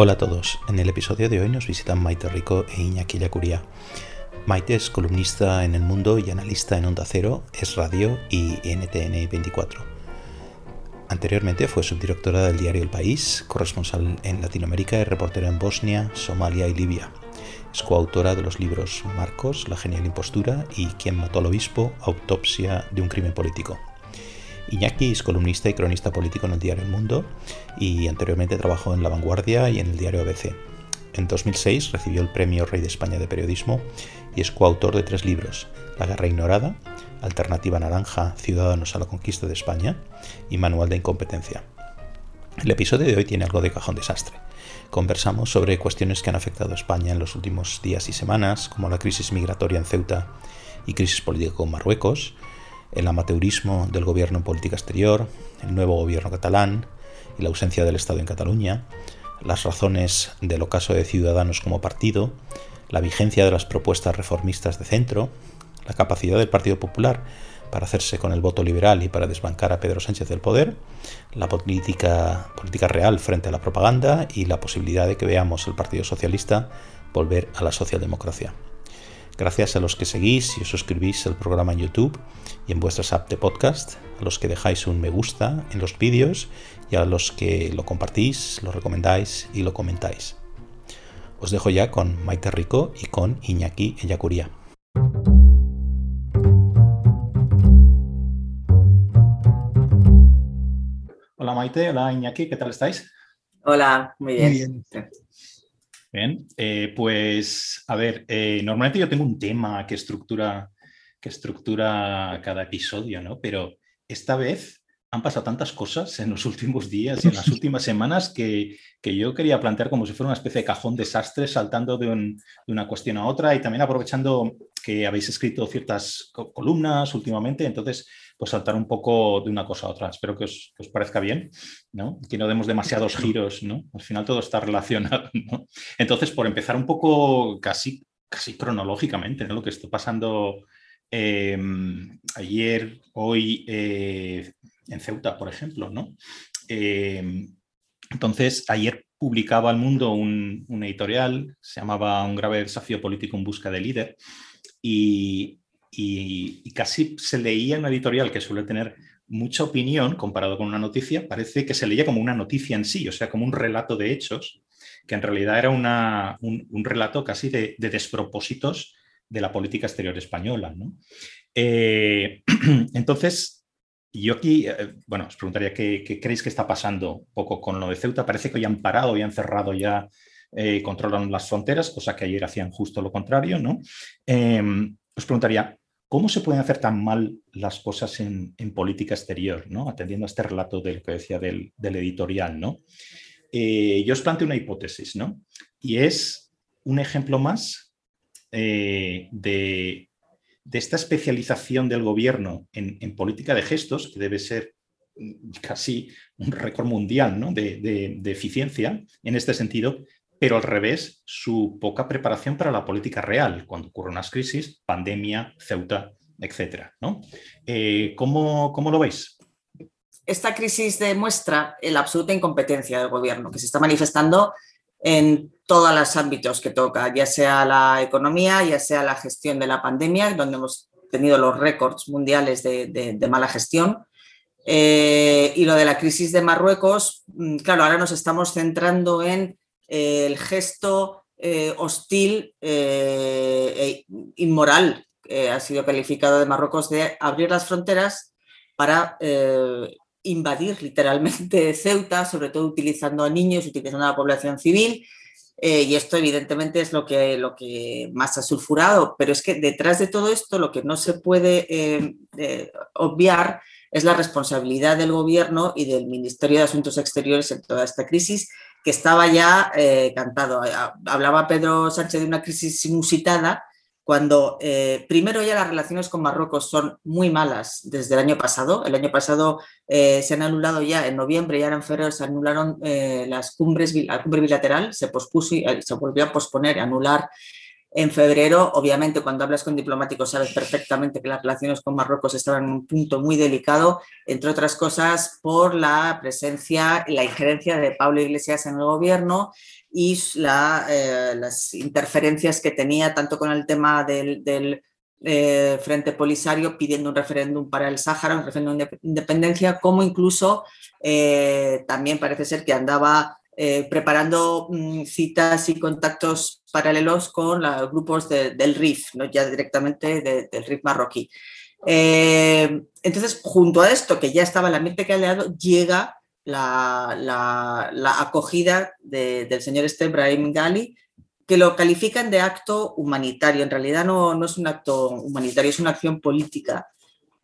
Hola a todos, en el episodio de hoy nos visitan Maite Rico e Iñaki Yacuría. Maite es columnista en El Mundo y analista en Onda Cero, es radio y NTN 24. Anteriormente fue subdirectora del diario El País, corresponsal en Latinoamérica y reportera en Bosnia, Somalia y Libia. Es coautora de los libros Marcos, La genial impostura y Quién mató al obispo, autopsia de un crimen político. Iñaki es columnista y cronista político en el diario El Mundo y anteriormente trabajó en La Vanguardia y en el diario ABC. En 2006 recibió el Premio Rey de España de Periodismo y es coautor de tres libros, La Guerra Ignorada, Alternativa Naranja, Ciudadanos a la Conquista de España y Manual de Incompetencia. El episodio de hoy tiene algo de cajón desastre. Conversamos sobre cuestiones que han afectado a España en los últimos días y semanas, como la crisis migratoria en Ceuta y crisis política con Marruecos, el amateurismo del gobierno en política exterior, el nuevo gobierno catalán y la ausencia del Estado en Cataluña, las razones del ocaso de Ciudadanos como partido, la vigencia de las propuestas reformistas de centro, la capacidad del Partido Popular para hacerse con el voto liberal y para desbancar a Pedro Sánchez del poder, la política, política real frente a la propaganda y la posibilidad de que veamos al Partido Socialista volver a la socialdemocracia. Gracias a los que seguís y os suscribís al programa en YouTube y en vuestras apps de podcast, a los que dejáis un me gusta en los vídeos y a los que lo compartís, lo recomendáis y lo comentáis. Os dejo ya con Maite Rico y con Iñaki Ellacuría. Hola Maite, hola Iñaki, ¿qué tal estáis? Hola, muy bien. Muy bien. Bien, eh, pues a ver, eh, normalmente yo tengo un tema que estructura, que estructura cada episodio, ¿no? Pero esta vez han pasado tantas cosas en los últimos días y en las últimas semanas que, yo quería plantear como si fuera una especie de cajón desastre saltando de, una cuestión a otra y también aprovechando que habéis escrito ciertas columnas últimamente, entonces pues saltar un poco de una cosa a otra. Espero que os, parezca bien, ¿no? Que no demos demasiados giros, ¿no? Al final todo está relacionado, ¿no? Entonces, por empezar un poco casi, casi cronológicamente, ¿no? Lo que está pasando em, ayer, hoy eh, en Ceuta, por ejemplo, ¿no? Em, entonces, ayer publicaba El Mundo un, un, editorial, se llamaba Un grave desafío político en busca de líder, y, casi se leía una editorial que suele tener mucha opinión comparado con una noticia, parece que se leía como una noticia en sí, o sea, como un relato de hechos, que en realidad era un, relato casi de, despropósitos de la política exterior española. Eh, entonces, yo aquí, eh, bueno, os preguntaría qué, creéis que está pasando poco con lo de Ceuta. Parece que hoy han parado, hoy han cerrado ya, eh, controlan las fronteras, cosa que ayer hacían justo lo contrario, ¿no? os preguntaría, ¿cómo se pueden hacer tan mal las cosas en, política exterior, ¿no? atendiendo a este relato de que decía del, editorial? ¿no? Eh, yo os planteo una hipótesis, ¿no? y es un ejemplo más eh, de, esta especialización del gobierno en, política de gestos, que debe ser casi un récord mundial ¿no? de, de eficiencia en este sentido, pero al revés, su poca preparación para la política real, cuando ocurren unas crisis, pandemia, Ceuta, etc. Eh, ¿cómo, lo veis? Esta crisis demuestra la absoluta incompetencia del gobierno, que se está manifestando en todos los ámbitos que toca, ya sea la economía, ya sea la gestión de la pandemia, donde hemos tenido los récords mundiales de, mala gestión, eh, y lo de la crisis de Marruecos, mm, claro, ahora nos estamos centrando en el gesto eh, hostil eh, e inmoral ha sido calificado de Marruecos de abrir las fronteras para eh, invadir literalmente Ceuta, sobre todo utilizando a niños, utilizando a la población civil. y esto evidentemente es lo que, lo que más ha sulfurado, pero es que detrás de todo esto lo que no se puede obviar es la responsabilidad del gobierno y del Ministerio de Asuntos Exteriores en toda esta crisis que estaba ya eh, cantado. Hablaba Pedro Sánchez de una crisis inusitada cuando eh, primero ya las relaciones con Marruecos son muy malas desde el año pasado. El año pasado eh, se han anulado ya en noviembre y ahora en febrero se anularon las cumbres, la cumbre bilateral, se pospuso y se volvió a posponer, anular En febrero, obviamente, cuando hablas con diplomáticos sabes perfectamente que las relaciones con Marruecos estaban en un punto muy delicado, entre otras cosas por la presencia y la injerencia de Pablo Iglesias en el gobierno y eh, las interferencias que tenía tanto con el tema del, eh, Frente Polisario pidiendo un referéndum para el Sáhara, un referéndum de independencia, como incluso eh, también parece ser que andaba eh, preparando mm, citas y contactos paralelos con los grupos del RIF, ¿no? ya directamente del RIF marroquí. Eh, entonces, junto a esto, que ya estaba el ambiente que ha leado, llega la, acogida del señor este Brahim Gali, que lo califican de acto humanitario. En realidad no, no es un acto humanitario, es una acción política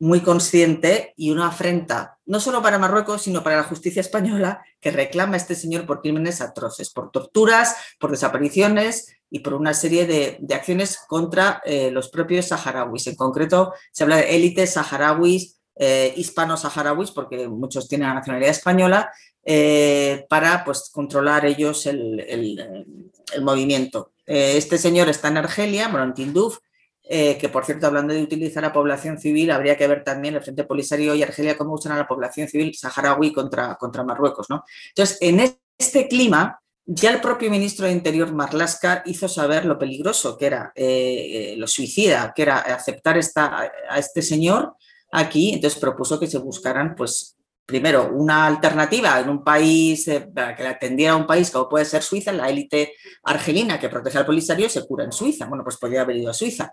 muy consciente y una afrenta, no solo para Marruecos, sino para la justicia española, que reclama a este señor por crímenes atroces, por torturas, por desapariciones y por una serie de, acciones contra eh, los propios saharauis. En concreto, se habla de élites saharauis, eh, hispano-saharauis, porque muchos tienen la nacionalidad española, eh, para pues, controlar ellos el, movimiento. este señor está en Argelia, Tinduf, eh, que por cierto, hablando de utilizar a población civil, habría que ver también el Frente Polisario y Argelia cómo usan a la población civil saharaui contra, contra Marruecos. ¿no? Entonces, en este clima, ya el propio ministro de Interior, Marlaska, hizo saber lo peligroso que era, eh, eh, lo suicida, que era aceptar esta, a este señor aquí, entonces propuso que se buscaran pues, primero, una alternativa en un país, eh, para que la atendiera a un país como puede ser Suiza, la élite argelina que protege al polisario se cura en Suiza. Bueno, pues podría haber ido a Suiza.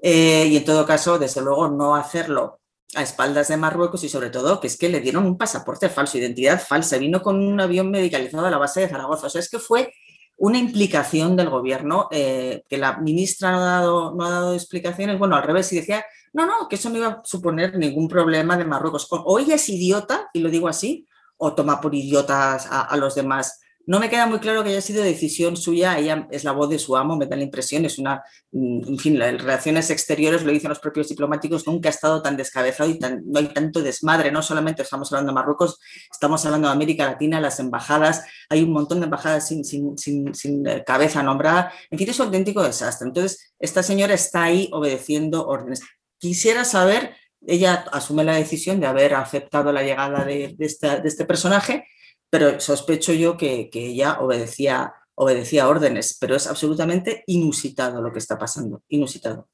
Eh, y en todo caso, desde luego, no hacerlo a espaldas de Marruecos y sobre todo que es que le dieron un pasaporte falso, identidad falsa, vino con un avión medicalizado a la base de Zaragoza. O sea, es que fue una implicación del gobierno eh, que la ministra no ha, dado, no ha dado explicaciones, bueno, al revés, y decía no, no, que eso no iba a suponer ningún problema de Marruecos. O ella es idiota, y lo digo así, o toma por idiotas a, los demás. No me queda muy claro que haya sido decisión suya, ella es la voz de su amo, me da la impresión, es una, mm, en fin, las relaciones exteriores, lo dicen los propios diplomáticos, nunca ha estado tan descabezado y no hay tanto desmadre, no solamente estamos hablando de Marruecos, estamos hablando de América Latina, las embajadas, hay un montón de embajadas sin, sin, sin, sin eh, cabeza nombrada, en fin, es un auténtico desastre. Entonces, esta señora está ahí obedeciendo órdenes. Quisiera saber, ella asume la decisión de haber aceptado la llegada de, este personaje, pero sospecho yo que, ella obedecía, órdenes, pero es absolutamente inusitado lo que está pasando, inusitado.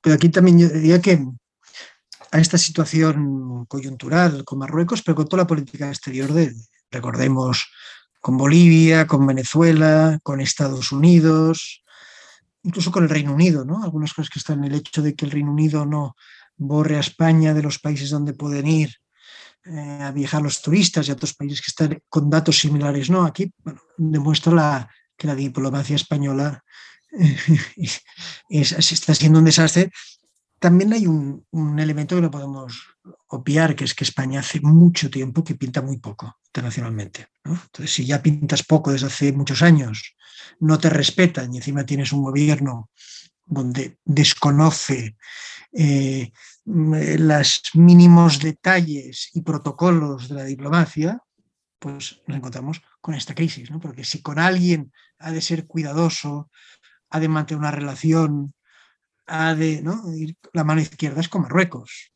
Pero aquí también yo diría que a esta situación coyuntural con Marruecos, pero con toda la política exterior de, recordemos, con Bolivia, con Venezuela, con Estados Unidos, incluso con el Reino Unido, ¿no? Algunas cosas que están en el hecho de que el Reino Unido no borre a España de los países donde pueden ir eh, a viajar los turistas y a otros países que están con datos similares, ¿no? Aquí demuestra la, que la diplomacia española está siendo un desastre. También hay un, un, elemento que no podemos obviar, que es que España hace mucho tiempo que pinta muy poco internacionalmente. Entonces, si ya pintas poco desde hace muchos años no te respetan y encima tienes un gobierno donde desconoce eh, los mínimos detalles y protocolos de la diplomacia, pues nos encontramos con esta crisis, ¿no? Porque si con alguien ha de ser cuidadoso, ha de mantener una relación, ha de, ¿no? La mano izquierda es con Marruecos.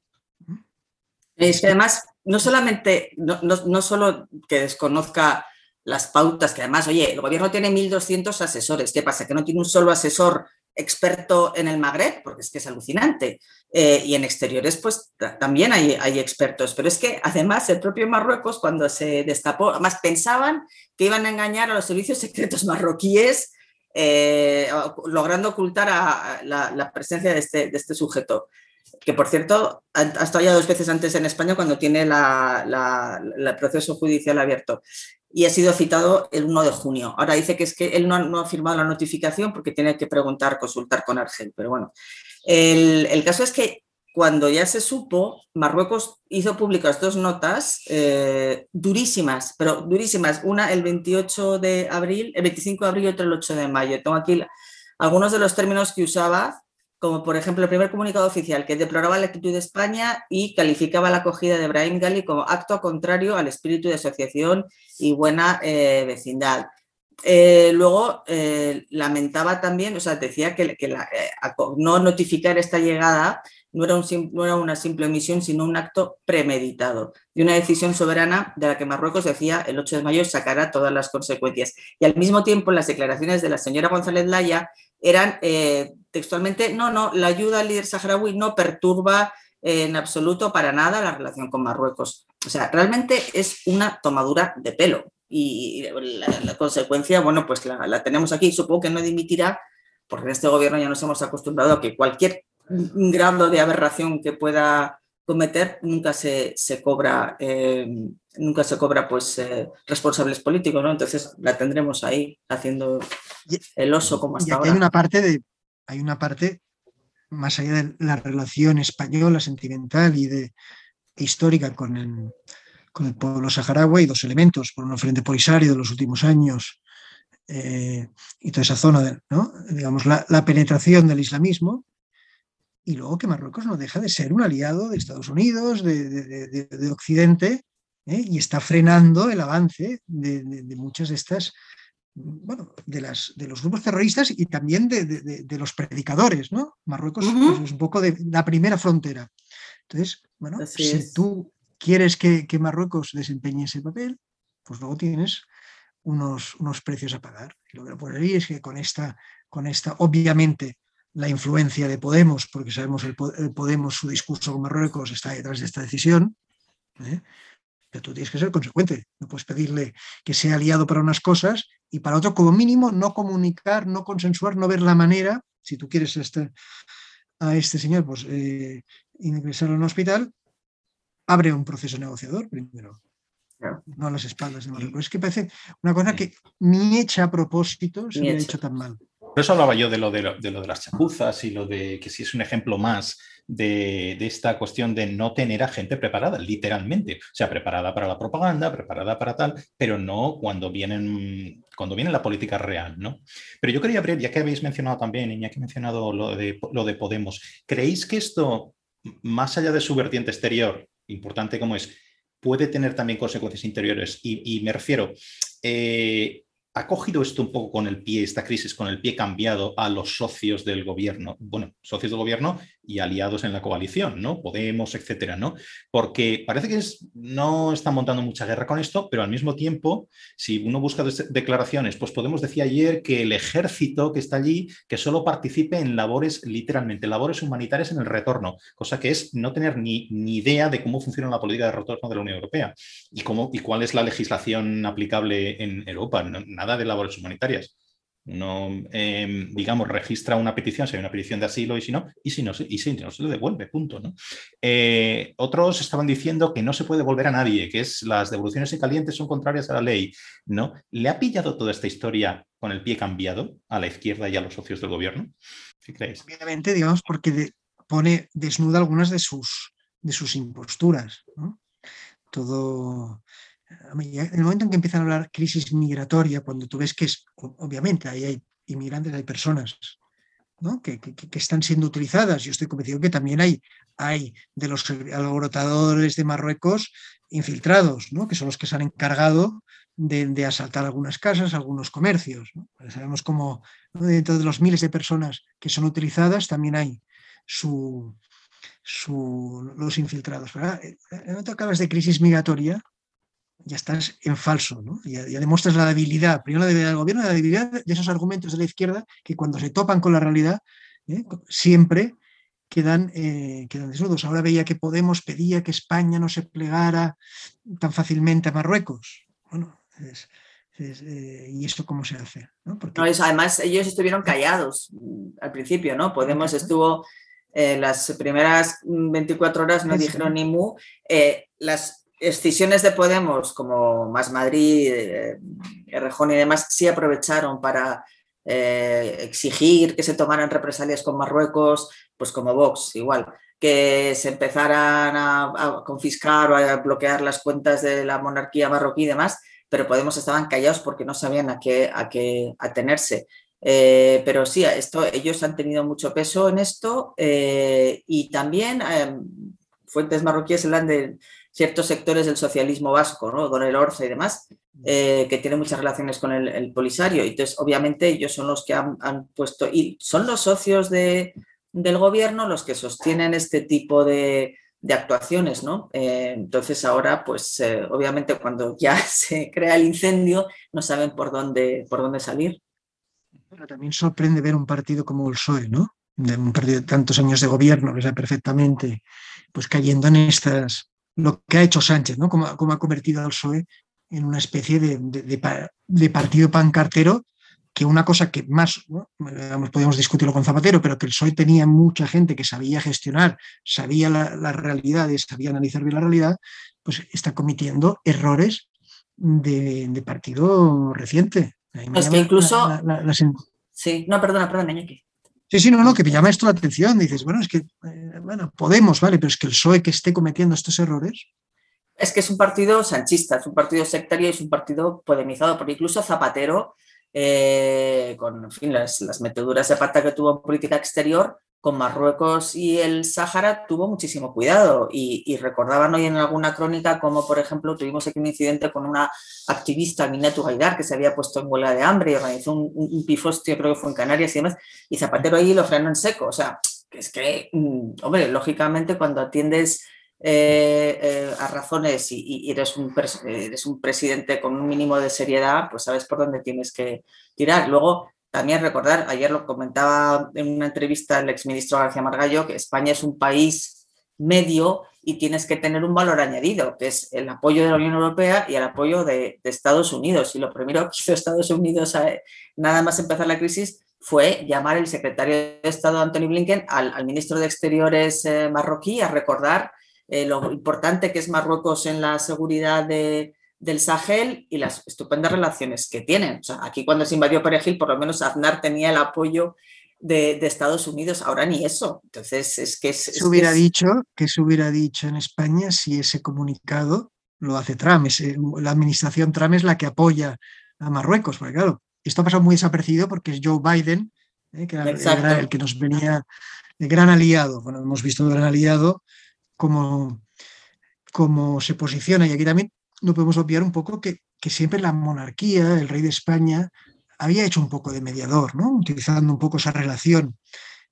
Es que además, no solamente, no, solo que desconozca las pautas, que además, oye, el gobierno tiene 1.200 asesores. ¿Qué pasa? Que no tiene un solo asesor experto en el Magreb, porque es que es alucinante. Eh, y en exteriores, pues también hay, expertos. Pero es que además el propio Marruecos, cuando se destapó, además pensaban que iban a engañar a los servicios secretos marroquíes, eh, logrando ocultar a, la, presencia de este, de este sujeto que por cierto ha, estado ya dos veces antes en España cuando tiene el proceso judicial abierto y ha sido citado el 1 de junio. Ahora dice que es que él no, ha firmado la notificación porque tiene que preguntar, consultar con Argel, pero bueno, el, caso es que cuando ya se supo, Marruecos hizo públicas dos notas eh, durísimas, pero durísimas. Una el 28 de abril, el 25 de abril y otra el 8 de mayo. Tengo aquí algunos de los términos que usaba como por ejemplo el primer comunicado oficial que deploraba la actitud de España y calificaba la acogida de Brahim Gali como acto contrario al espíritu de asociación y buena eh, vecindad. luego lamentaba también, o sea, decía que, no notificar esta llegada no era, una simple omisión, sino un acto premeditado de una decisión soberana de la que Marruecos decía el 8 de mayo sacará todas las consecuencias. Y al mismo tiempo, las declaraciones de la señora González Laya eran textualmente, no, no, la ayuda al líder saharaui no perturba en absoluto para nada la relación con Marruecos. O sea, realmente es una tomadura de pelo y la, consecuencia, bueno, pues la, tenemos aquí. Supongo que no dimitirá, porque en este gobierno ya nos hemos acostumbrado a que cualquier grado de aberración que pueda cometer nunca se, cobra eh, nunca se cobra pues eh, responsables políticos no entonces la tendremos ahí haciendo el oso como hasta ahora hay una parte de hay una parte más allá de la relación española, sentimental y de, histórica con el, con el pueblo saharaui, dos elementos, por un frente polisario de los últimos años eh, y toda esa zona, de, ¿no? digamos, la, penetración del islamismo, y luego que Marruecos no deja de ser un aliado de Estados Unidos, de, Occidente, ¿eh? y está frenando el avance de, muchas de estas bueno, de, las, de los grupos terroristas y también de, los predicadores, ¿no? Marruecos pues, es un poco de la primera frontera. Entonces, bueno, si tú quieres que, Marruecos desempeñe ese papel, pues luego tienes unos, unos precios a pagar. Y lo que ahí es que con esta, con esta, obviamente, la influencia de Podemos, porque sabemos el, Podemos, su discurso con Marruecos está detrás de esta decisión, ¿eh? Pero tú tienes que ser consecuente. No puedes pedirle que sea aliado para unas cosas y para otro, como mínimo, no comunicar, no consensuar, no ver la manera, si tú quieres este, a este señor pues, eh, ingresar a un hospital, abre un proceso negociador primero. No a las espaldas de Marruecos. Es que parece una cosa que ni hecha a propósito se ha hecho tan mal. Por eso hablaba yo de lo de, lo de, las chapuzas y lo de que si es un ejemplo más de, esta cuestión de no tener a gente preparada, literalmente. O sea, preparada para la propaganda, preparada para tal, pero no cuando vienen cuando viene la política real, ¿no? Pero yo quería ver, ya que habéis mencionado también, ya que he mencionado lo de, lo de Podemos, ¿creéis que esto, más allá de su vertiente exterior, importante como es, puede tener también consecuencias interiores? Y, me refiero, eh, ha cogido esto un poco con el pie, esta crisis con el pie cambiado a los socios del gobierno, bueno, socios del gobierno y aliados en la coalición, ¿no? Podemos, etcétera, ¿no? Porque parece que no están montando mucha guerra con esto, pero al mismo tiempo, si uno busca declaraciones, pues Podemos decía ayer que el ejército que está allí, que solo participe en labores, literalmente, labores humanitarias en el retorno, cosa que es no tener ni, ni idea de cómo funciona la política de retorno de la Unión Europea y, cómo, y cuál es la legislación aplicable en Europa de labores humanitarias. No, em, digamos, registra una petición, si hay una petición de asilo y si no, y si no, y si no se le devuelve, punto. ¿no? Eh, otros estaban diciendo que no se puede devolver a nadie, que es las devoluciones en caliente son contrarias a la ley. ¿no? ¿Le ha pillado toda esta historia con el pie cambiado a la izquierda y a los socios del gobierno? ¿Qué creéis? Obviamente, digamos, porque pone desnuda algunas de sus, de sus imposturas. Todo en el momento en que empiezan a hablar crisis migratoria, cuando tú ves que es, obviamente, ahí hay inmigrantes, hay personas que, están siendo utilizadas, yo estoy convencido que también hay, hay de los alborotadores de Marruecos infiltrados, ¿no? que son los que se han encargado de, asaltar algunas casas, algunos comercios. Sabemos cómo dentro de los miles de personas que son utilizadas también hay su, los infiltrados. En el momento que acabas de crisis migratoria, ya estás en falso, ¿no? Ya, demuestras la debilidad, primero la debilidad del gobierno, la debilidad de esos argumentos de la izquierda que cuando se topan con la realidad ¿eh? siempre quedan, eh, quedan desnudos. Ahora veía que Podemos pedía que España no se plegara tan fácilmente a Marruecos. Bueno, eh, ¿y esto cómo se hace? además, ellos estuvieron callados al principio, ¿no? Podemos estuvo las primeras 24 horas no dijeron ni mu. las escisiones de Podemos como Más Madrid, eh, Rejón y demás sí aprovecharon para eh, exigir que se tomaran represalias con Marruecos, pues como Vox, igual, que se empezaran a, confiscar o a bloquear las cuentas de la monarquía marroquí y demás, pero Podemos estaban callados porque no sabían a qué, a qué atenerse. Eh, pero sí, esto, ellos han tenido mucho peso en esto y también fuentes marroquíes hablan de ciertos sectores del socialismo vasco, ¿no? Don El Orza y demás, eh, que tienen muchas relaciones con el, Polisario. Y entonces, obviamente, ellos son los que han, puesto, y son los socios de, del gobierno los que sostienen este tipo de, actuaciones, ¿no? Eh, entonces ahora, pues obviamente cuando ya se crea el incendio, no saben por dónde, por dónde salir. Pero también sorprende ver un partido como el PSOE, ¿no? De un partido de tantos años de gobierno, que sabe perfectamente, pues cayendo en estas, lo que ha hecho Sánchez, ¿no? Como, ha convertido al PSOE en una especie de, de, partido pancartero que una cosa que más, ¿no? podemos discutirlo con Zapatero, pero que el PSOE tenía mucha gente que sabía gestionar, sabía las la realidades, sabía analizar bien la realidad, pues está cometiendo errores de, partido reciente. Es que incluso... sí, no, perdona, perdona, Iñaki. Sí, sí, no, no, que me llama esto la atención. Dices, bueno, es que, eh, bueno, podemos, ¿vale? Pero es que el PSOE que esté cometiendo estos errores. Es que es un partido sanchista, es un partido sectario es un partido polemizado, porque incluso Zapatero, eh, con las, las meteduras de pata que tuvo en política exterior, con Marruecos y el Sáhara tuvo muchísimo cuidado y, recordaban hoy en alguna crónica como, por ejemplo, tuvimos aquí un incidente con una activista, Minatu Gaidar, que se había puesto en huelga de hambre y organizó un, pifostio, creo que fue en Canarias y demás, y Zapatero ahí lo frenó en seco. O sea, es que, mm, hombre, lógicamente cuando atiendes eh, eh, a razones y, eres, un eres un presidente con un mínimo de seriedad, pues sabes por dónde tienes que tirar. Luego, también recordar, ayer lo comentaba en una entrevista el exministro García Margallo, que España es un país medio y tienes que tener un valor añadido, que es el apoyo de la Unión Europea y el apoyo de, Estados Unidos. Y lo primero que hizo Estados Unidos nada más empezar la crisis fue llamar el secretario de Estado Anthony Blinken al, ministro de Exteriores eh, marroquí a recordar eh, lo importante que es Marruecos en la seguridad de, del Sahel y las estupendas relaciones que tienen. aquí cuando se invadió Perejil, por lo menos Aznar tenía el apoyo de, Estados Unidos, ahora ni eso. Entonces, es que... se hubiera dicho, que se hubiera dicho en España si ese comunicado lo hace Trump, la administración Trump es la que apoya a Marruecos, porque claro, esto ha pasado muy desapercibido porque es Joe Biden, eh, que era, el que nos venía de gran aliado. Bueno, hemos visto el gran aliado como, como se posiciona y aquí también no podemos obviar un poco que, siempre la monarquía, el rey de España, había hecho un poco de mediador, ¿no? utilizando un poco esa relación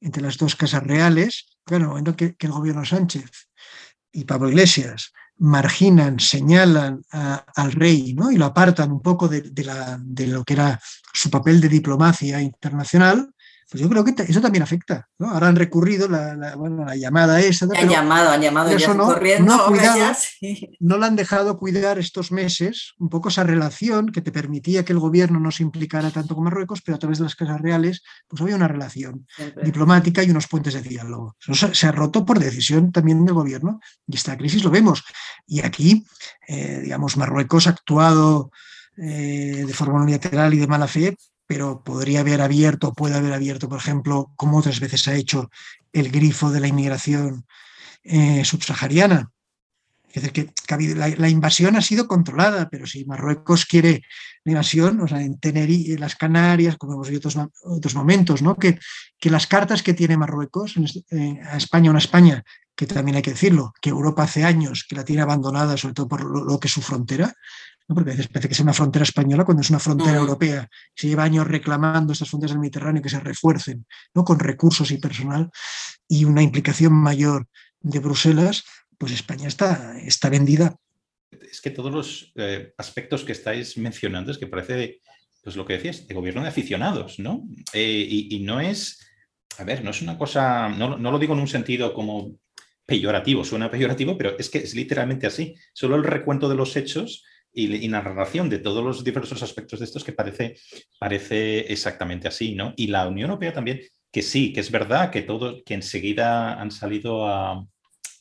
entre las dos casas reales. Bueno, momento que, el gobierno Sánchez y Pablo Iglesias marginan, señalan al rey ¿no? y lo apartan un poco de, de, lo que era su papel de diplomacia internacional, pues yo creo que eso también afecta. ¿no? Ahora han recurrido la, la, bueno, la llamada esa. Han llamado, han llamado ya no, corriendo. No, cuidado, no la han dejado cuidar estos meses, un poco esa relación que te permitía que el gobierno no se implicara tanto con Marruecos, pero a través de las casas reales, pues había una relación diplomática y unos puentes de diálogo. Eso se ha roto por decisión también del gobierno y esta crisis lo vemos. Y aquí, eh, digamos, Marruecos ha actuado eh, de forma unilateral y de mala fe pero podría haber abierto, puede haber abierto, por ejemplo, como otras veces ha hecho, el grifo de la inmigración eh, subsahariana. Es decir, que, la, invasión ha sido controlada, pero si Marruecos quiere la invasión, o sea, en las Canarias, como hemos visto otros, otros momentos, ¿no? que, que las cartas que tiene Marruecos eh, a España, una España que también hay que decirlo, que Europa hace años que la tiene abandonada, sobre todo por lo que es su frontera, porque a veces parece que es una frontera española cuando es una frontera europea. Se lleva años reclamando estas fronteras del Mediterráneo que se refuercen ¿no? con recursos y personal y una implicación mayor de Bruselas, pues España está, está vendida. Es que todos los eh, aspectos que estáis mencionando es que parece, pues lo que decías, de gobierno de aficionados, ¿no? Eh, y, no es, a ver, no es una cosa, no, no lo digo en un sentido como peyorativo, suena peyorativo, pero es que es literalmente así. Solo el recuento de los hechos y, la narración de todos los diversos aspectos de estos que parece, parece exactamente así, ¿no? Y la Unión Europea también, que sí, que es verdad que todos, que enseguida han salido a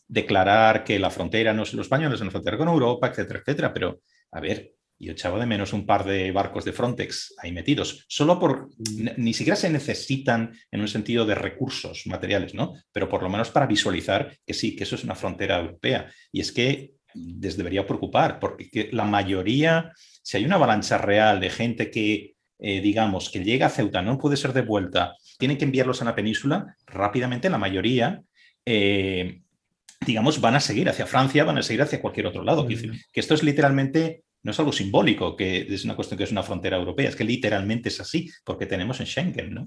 declarar que la frontera no es los españoles, es la frontera con Europa, etcétera, etcétera, pero a ver, yo echaba de menos un par de barcos de Frontex ahí metidos, solo por, ni siquiera se necesitan en un sentido de recursos materiales, ¿no? Pero por lo menos para visualizar que sí, que eso es una frontera europea. Y es que les debería preocupar, porque la mayoría, si hay una avalancha real de gente que, eh, digamos, que llega a Ceuta, no puede ser de vuelta, tienen que enviarlos a la península, rápidamente la mayoría eh, digamos, van a seguir hacia Francia, van a seguir hacia cualquier otro lado. Que, que esto es literalmente, no es algo simbólico, que es una cuestión que es una frontera europea, es que literalmente es así, porque tenemos en Schengen, ¿no?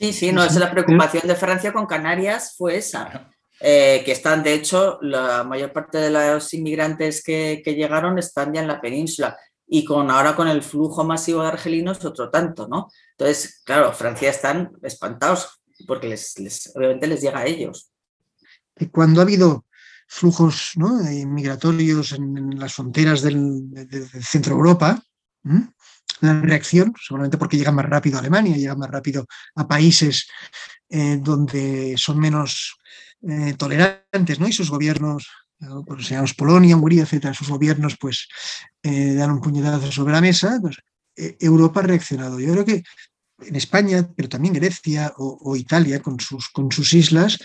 Sí, sí, no, es la preocupación de Francia con Canarias fue esa. Eh, que están, de hecho, la mayor parte de los inmigrantes que, que, llegaron están ya en la península y con ahora con el flujo masivo de argelinos otro tanto, ¿no? Entonces, claro, Francia están espantados porque obviamente les llega a ellos. Cuando ha habido flujos ¿no? migratorios en, las fronteras del, de, de centro Europa, la reacción, seguramente porque llega más rápido a Alemania, llega más rápido a países eh, donde son menos eh, tolerantes, ¿no? Y sus gobiernos, pues, Polonia, Hungría, etcétera, sus gobiernos pues eh, dan un puñetazo sobre la mesa. Pues, Europa ha reaccionado. Yo creo que en España, pero también Grecia o, Italia con sus, con sus islas,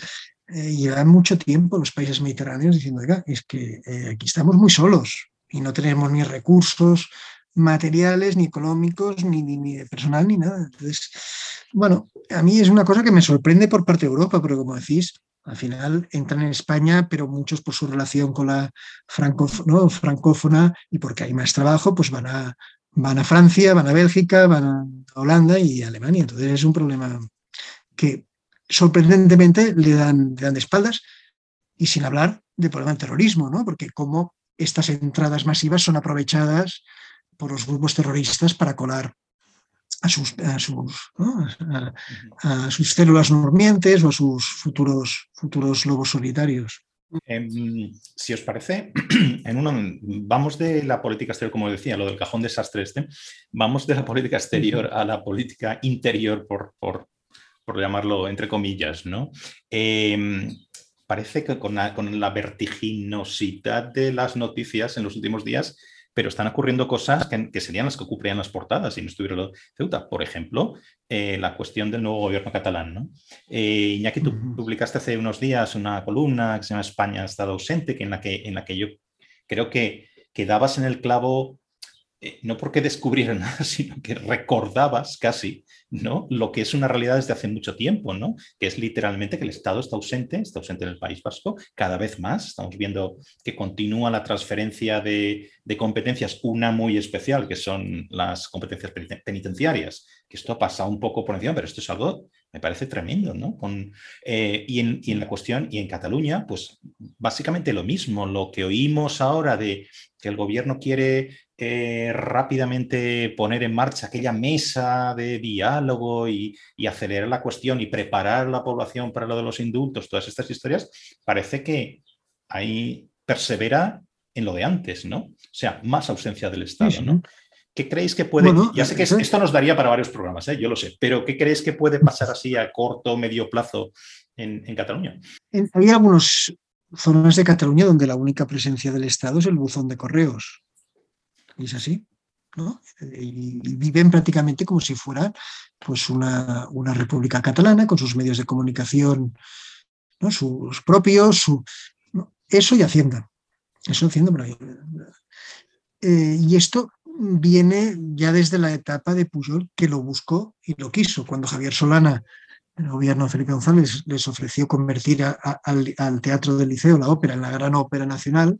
eh, llevan mucho tiempo los países mediterráneos diciendo, oiga, es que eh, aquí estamos muy solos y no tenemos ni recursos materiales, ni económicos, ni, ni, personal, ni nada. Entonces, bueno, a mí es una cosa que me sorprende por parte de Europa, pero como decís, al final entran en España, pero muchos por su relación con la ¿no? francófona y porque hay más trabajo, pues van a, van a Francia, van a Bélgica, van a Holanda y Alemania. Entonces es un problema que sorprendentemente le dan, le dan de espaldas y sin hablar del problema del terrorismo, ¿no? porque como estas entradas masivas son aprovechadas por los grupos terroristas para colar a sus, a sus, ¿no? a, a sus células durmientes o a sus futuros, futuros lobos solitarios. Eh, si os parece, en uno, vamos de la política exterior, como decía, lo del cajón desastre este, vamos de la política exterior a la política interior, por, por, por llamarlo entre comillas, ¿no? Eh, parece que con la, con la vertiginosidad de las noticias en los últimos días, pero están ocurriendo cosas que, que, serían las que ocuparían las portadas si no estuviera lo Ceuta. Por ejemplo, eh, la cuestión del nuevo gobierno catalán. ¿no? Eh, Iñaki, tú uh -huh. publicaste hace unos días una columna que se llama España ha estado ausente, que en, la que, en la que yo creo que, que dabas en el clavo, eh, no porque descubrieran nada, sino que recordabas casi ¿no? lo que es una realidad desde hace mucho tiempo, ¿no? que es literalmente que el Estado está ausente, está ausente en el País Vasco cada vez más. Estamos viendo que continúa la transferencia de, de competencias, una muy especial, que son las competencias penitenciarias, que esto ha pasado un poco por encima, pero esto es algo, me parece tremendo, ¿no? Con, eh, y, en, y en la cuestión, y en Cataluña, pues básicamente lo mismo, lo que oímos ahora de que el gobierno quiere eh, rápidamente poner en marcha aquella mesa de diálogo y, y, acelerar la cuestión y preparar la población para lo de los indultos, todas estas historias, parece que ahí persevera en lo de antes, ¿no? O sea, más ausencia del Estado. ¿no? ¿Qué creéis que puede.? Bueno, ya sé que esto nos daría para varios programas, ¿eh? yo lo sé, pero ¿qué creéis que puede pasar así a corto o medio plazo en, en Cataluña? Hay algunas zonas de Cataluña donde la única presencia del Estado es el buzón de correos. Y es así. ¿no? Y, y, viven prácticamente como si fuera pues una, una, república catalana con sus medios de comunicación ¿no? sus propios, su, ¿no? eso y Hacienda. Eso Hacienda. Eh, y esto viene ya desde la etapa de Pujol, que lo buscó y lo quiso. Cuando Javier Solana, el gobierno de Felipe González, les ofreció convertir al, Teatro del Liceo, la ópera, en la gran ópera nacional,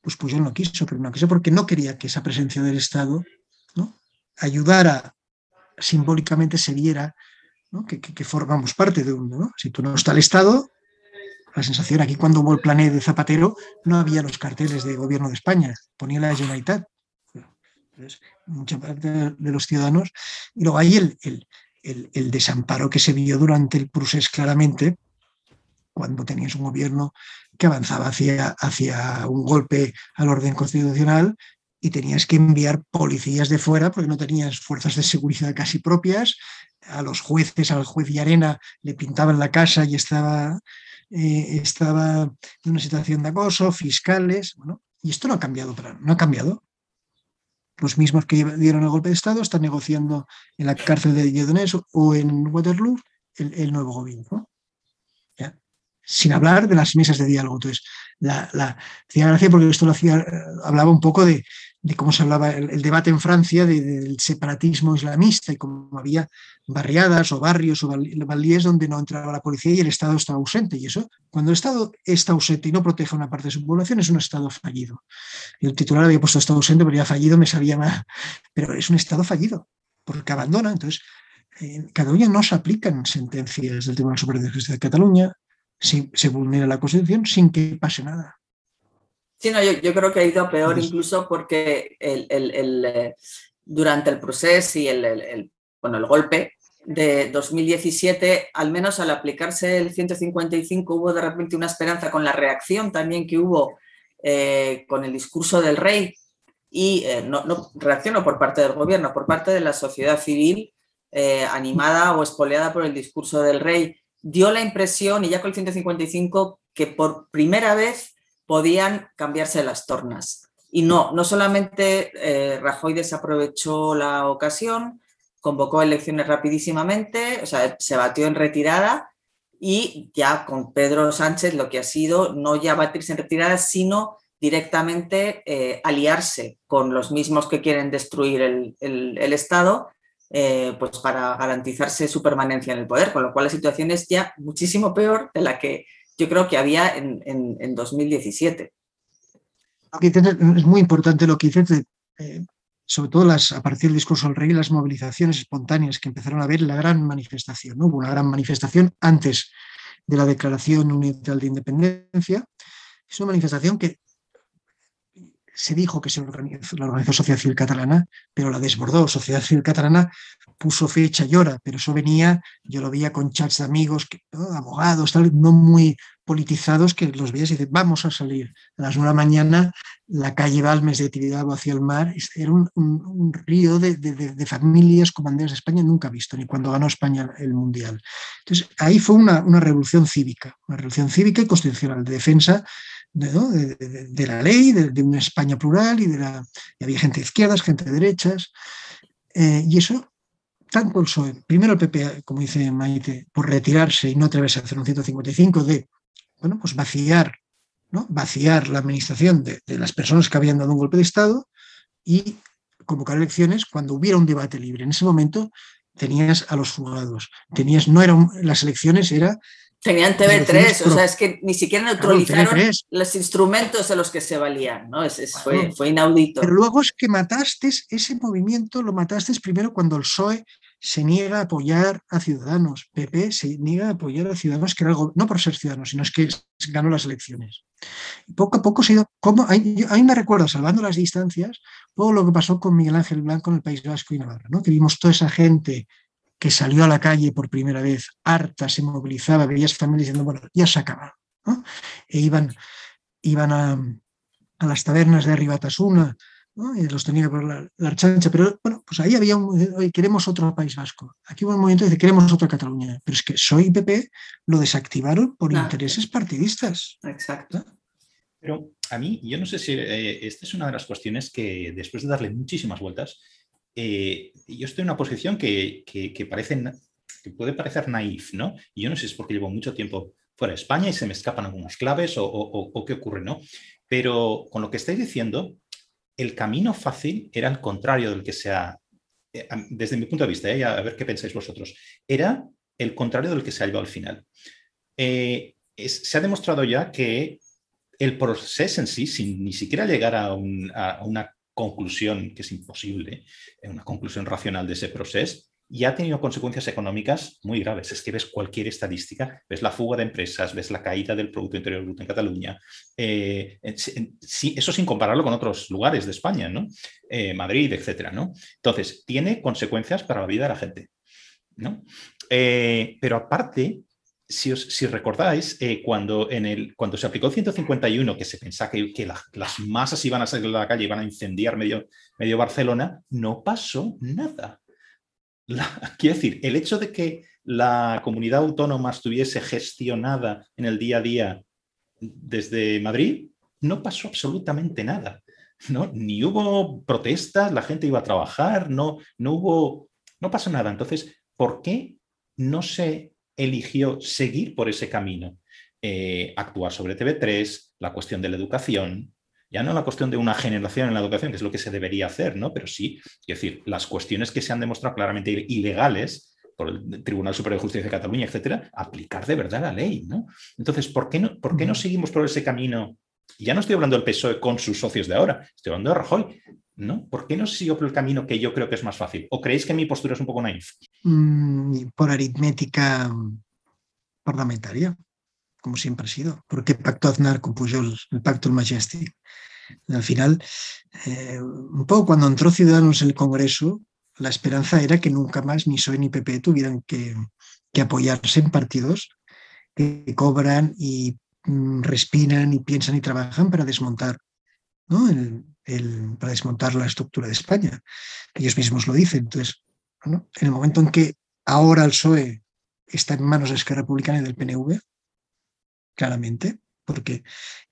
pues Pujol no quiso, pero no quiso porque no quería que esa presencia del Estado ¿no? ayudara, simbólicamente se viera que, formamos parte de uno. ¿no? Si tú no está el Estado, la sensación aquí cuando hubo el plané de Zapatero no había los carteles de gobierno de España, ponía la Generalitat. Mucha parte de los ciudadanos. Y luego hay el, el, el, desamparo que se vio durante el procés claramente, cuando tenías un gobierno que avanzaba hacia, hacia un golpe al orden constitucional y tenías que enviar policías de fuera porque no tenías fuerzas de seguridad casi propias. A los jueces, al juez Yarena le pintaban la casa y estaba, eh, estaba en una situación de acoso, fiscales. Bueno, y esto no ha cambiado, no ha cambiado. Los mismos que dieron el golpe de Estado están negociando en la cárcel de Lledonés o en Waterloo el, nuevo gobierno. sin hablar de las mesas de diálogo. Entonces, la, la hacía gracia porque esto lo hacía, hablaba un poco de, de cómo se hablaba el, debate en Francia del separatismo islamista y cómo había barriadas o barrios o valdíes donde no entraba la policía y el Estado estaba ausente. Y eso, cuando el Estado está ausente y no protege a una parte de su población, es un Estado fallido. El titular había puesto Estado ausente, pero ya fallido me sabía más. Pero es un Estado fallido, porque abandona. Entonces, en Cataluña no se aplican sentencias del Tribunal Superior de Justicia de Cataluña, si se vulnera la Constitución sin que pase nada. Sí, no, yo, creo que ha ido peor incluso porque el, el, eh, durante el proceso y el, bueno, el golpe de 2017, al menos al aplicarse el 155 hubo de repente una esperanza con la reacción también que hubo eh, con el discurso del rey y eh, no, no reaccionó por parte del gobierno, por parte de la sociedad civil animada o espoleada por el discurso del rey, dio la impresión, y ya con el 155, que por primera vez podían cambiarse las tornas. Y no, no solamente eh, Rajoy desaprovechó la ocasión, convocó elecciones rapidísimamente, o sea, se batió en retirada y ya con Pedro Sánchez lo que ha sido no ya batirse en retirada, sino directamente eh, aliarse con los mismos que quieren destruir el, Estado, eh, pues para garantizarse su permanencia en el poder, con lo cual la situación es ya muchísimo peor de la que yo creo que había en, en, 2017. Es muy importante lo que dices, eh, sobre todo las, a partir del discurso del rey, las movilizaciones espontáneas que empezaron a ver la gran manifestación. ¿no? Hubo una gran manifestación antes de la Declaración Universal de Independencia. Es una manifestación que se dijo que se organizó, la organizó Sociedad Civil Catalana, pero la desbordó. Sociedad Civil Catalana puso fecha y hora, pero eso venía, yo lo veía con chats de amigos, abogados, tal, no muy politizados, que los veías y dices, vamos a salir. A las 9 de la mañana, la calle Balmes de Tibidabo hacia el mar, era un, río de, familias con banderas de España nunca visto, ni cuando ganó España el Mundial. Entonces, ahí fue una, revolución cívica, una revolución cívica y constitucional de defensa de, la ley, de, una España plural y había gente de izquierdas, gente de derechas. Eh, y eso, tanto el PSOE, primero el PP, como dice Maite, por retirarse y no atreverse a hacer un 155 de bueno, pues vaciar, ¿no? vaciar la administración de, las personas que habían dado un golpe de Estado y convocar elecciones cuando hubiera un debate libre. En ese momento tenías a los fugados, tenías, no eran las elecciones, era Tenían TV3, o sea, es que ni siquiera neutralizaron los instrumentos de los que se valían, ¿no? Es, fue, fue, inaudito. Pero luego es que mataste ese movimiento, lo mataste primero cuando el PSOE se niega a apoyar a Ciudadanos, PP se niega a apoyar a Ciudadanos, que era algo, no por ser ciudadanos, sino es que ganó las elecciones. Poco a poco se ha ido, como, a mí me recuerda, salvando las distancias, todo lo que pasó con Miguel Ángel Blanco en el País Vasco y Navarra, ¿no? que vimos toda esa gente que salió a la calle por primera vez, harta, se movilizaba, veías familias diciendo, bueno, ya se acaba. E iban, iban a, las tabernas de Ribatasuna, ¿no? y los tenía por la, la, archancha, pero bueno, pues ahí había un, oye, queremos otro País Vasco. Aquí hubo un movimiento de queremos otra Cataluña, pero es que soy PP lo desactivaron por intereses partidistas. Exacto. Pero a mí, yo no sé si eh, esta es una de las cuestiones que después de darle muchísimas vueltas, eh, yo estoy en una posición que, parece, que puede parecer naif, ¿no? Y yo no sé si es porque llevo mucho tiempo fuera de España y se me escapan algunas claves o, qué ocurre, ¿no? Pero con lo que estáis diciendo, el camino fácil era el contrario del que se ha, eh, desde mi punto de vista, ¿eh? a ver qué pensáis vosotros, era el contrario del que se ha llevado al final. se ha demostrado ya que el proceso en sí, sin ni siquiera llegar a, a una conclusión que es imposible, una conclusión racional de ese proceso, y ha tenido consecuencias económicas muy graves. Es que ves cualquier estadística, ves la fuga de empresas, ves la caída del Producto Interior Bruto en Cataluña, eh, eso sin compararlo con otros lugares de España, ¿no? Eh, Madrid, etcétera, ¿no? Entonces, tiene consecuencias para la vida de la gente, ¿no? Eh, pero aparte, si, recordáis, eh, cuando, en el, cuando se aplicó el 151, que se pensaba que, las masas iban a salir a la calle, iban a incendiar medio, medio Barcelona, no pasó nada. quiero decir, el hecho de que la comunidad autónoma estuviese gestionada en el día a día desde Madrid, no pasó absolutamente nada. ¿no? Ni hubo protestas, la gente iba a trabajar, no, no hubo, no pasó nada. Entonces, ¿por qué no se eligió seguir por ese camino. eh, actuar sobre TV3, la cuestión de la educación, ya no la cuestión de una generación en la educación, que es lo que se debería hacer, ¿no? Pero sí, es decir, las cuestiones que se han demostrado claramente ilegales por el Tribunal Superior de Justicia de Cataluña, etcétera, aplicar de verdad la ley, ¿no? Entonces, ¿por qué no, por qué no seguimos por ese camino? Ya no estoy hablando del PSOE con sus socios de ahora, estoy hablando de Rajoy. ¿No? ¿Por qué no sigo por el camino que yo creo que es más fácil? ¿O creéis que mi postura es un poco naif? Mm, por aritmética parlamentaria, como siempre ha sido. Porque Pacto Aznar compuso el, el Pacto del Majestic. Al final, eh, un poco cuando entró Ciudadanos en el Congreso, la esperanza era que nunca más ni PSOE ni PP tuvieran que, que apoyarse en partidos que cobran y mm, respiran y piensan y trabajan para desmontar ¿no? el, el, para desmontar la estructura de España. Ellos mismos lo dicen. Entonces, en el momento en que ahora el PSOE está en manos de Esquerra Republicana y del PNV, claramente, porque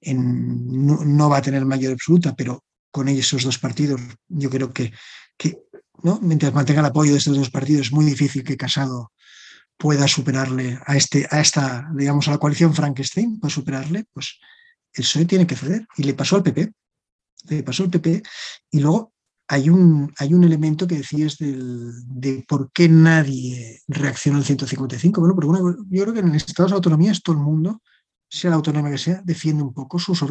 no, va a tener mayor absoluta, pero con esos dos partidos, yo creo que, que ¿no? mientras mantenga el apoyo de estos dos partidos, es muy difícil que Casado pueda superarle a, este, a esta, digamos, a la coalición Frankenstein, pueda superarle, pues el PSOE tiene que ceder. Y le pasó al PP le pasó el PP, y luego hay un, hay un elemento que decías del, de por qué nadie reacciona al 155. Bueno, porque yo creo que en estados de autonomías todo el mundo, sea la autonomía que sea, defiende un poco sus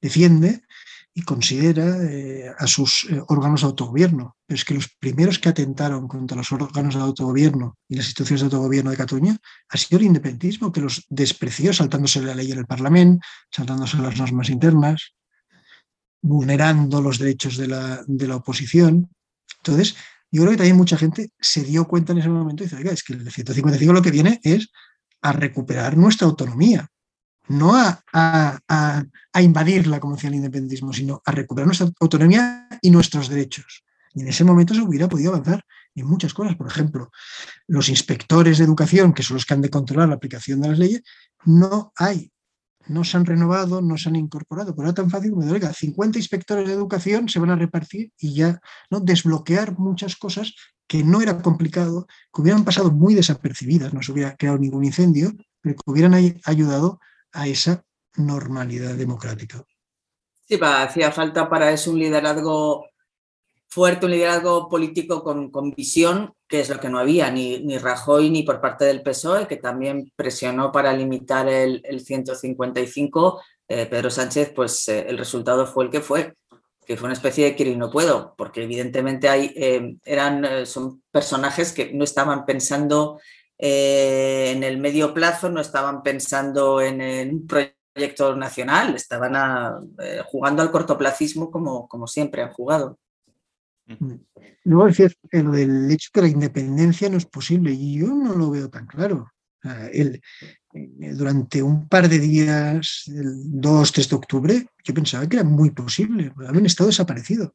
defiende y considera eh, a sus eh, órganos de autogobierno. Pero es que los primeros que atentaron contra los órganos de autogobierno y las instituciones de autogobierno de Cataluña ha sido el independentismo, que los despreció saltándose la ley en el Parlamento, saltándose las normas internas, vulnerando los derechos de la, de la, oposición. Entonces, yo creo que también mucha gente se dio cuenta en ese momento y dice, oiga, es que el 155 lo que viene es a recuperar nuestra autonomía, no a, a, a, a invadirla, como decía el independentismo, sino a recuperar nuestra autonomía y nuestros derechos. Y en ese momento se hubiera podido avanzar en muchas cosas. Por ejemplo, los inspectores de educación, que son los que han de controlar la aplicación de las leyes, no hay no se han renovado, no se han incorporado, pero era tan fácil como decir, 50 inspectores de educación se van a repartir y ya ¿no? desbloquear muchas cosas que no era complicado, que hubieran pasado muy desapercibidas, no se hubiera creado ningún incendio, pero que hubieran ayudado a esa normalidad democrática. Sí, hacía falta para eso un liderazgo fuerte, un liderazgo político con, con, visión, que es lo que no había, ni, ni, Rajoy ni por parte del PSOE, que también presionó para limitar el, el 155. Eh, Pedro Sánchez, pues eh, el resultado fue el que fue, que fue una especie de quiero y no puedo, porque evidentemente hay, eh, eran, son personajes que no estaban pensando en el medio plazo, no estaban pensando en, un proyecto nacional, estaban a, jugando al cortoplacismo como, como siempre han jugado. Luego lo del hecho que la independencia no es posible y yo no lo veo tan claro. El, durante un par de días, el 2, 3 de octubre, yo pensaba que era muy posible, habían estado desaparecido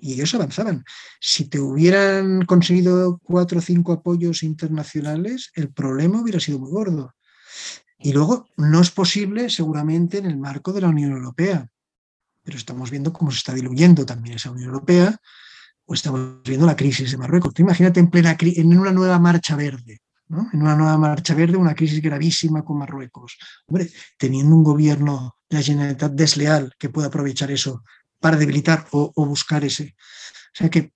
y ellos avanzaban. Si te hubieran conseguido cuatro o cinco apoyos internacionales, el problema hubiera sido muy gordo. Y luego no es posible seguramente en el marco de la Unión Europea, pero estamos viendo cómo se está diluyendo también esa Unión Europea, o estamos viendo la crisis de Marruecos. Tú imagínate en plena en una nueva marcha verde, ¿no? En una nueva marcha verde, una crisis gravísima con Marruecos. Hombre, teniendo un gobierno de la Generalitat desleal que pueda aprovechar eso para debilitar o, o buscar ese. O sea que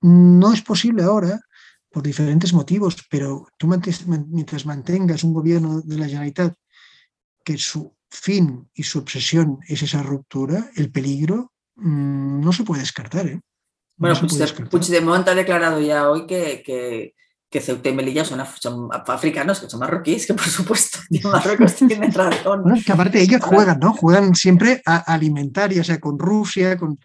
no es posible ahora por diferentes motivos, pero tú mientras mantengas un gobierno de la Generalitat que su fin y su obsesión es esa ruptura, el peligro mmm, no se puede descartar. ¿eh? Bueno, no Puigdemont ha declarado ya hoy que, que, que Ceuta y Melilla son, son, africanos, que son marroquíes, que por supuesto Marruecos tiene razón. Bueno, que aparte ellos juegan, ¿no? Juegan siempre a alimentar, ya sea con Rusia, con,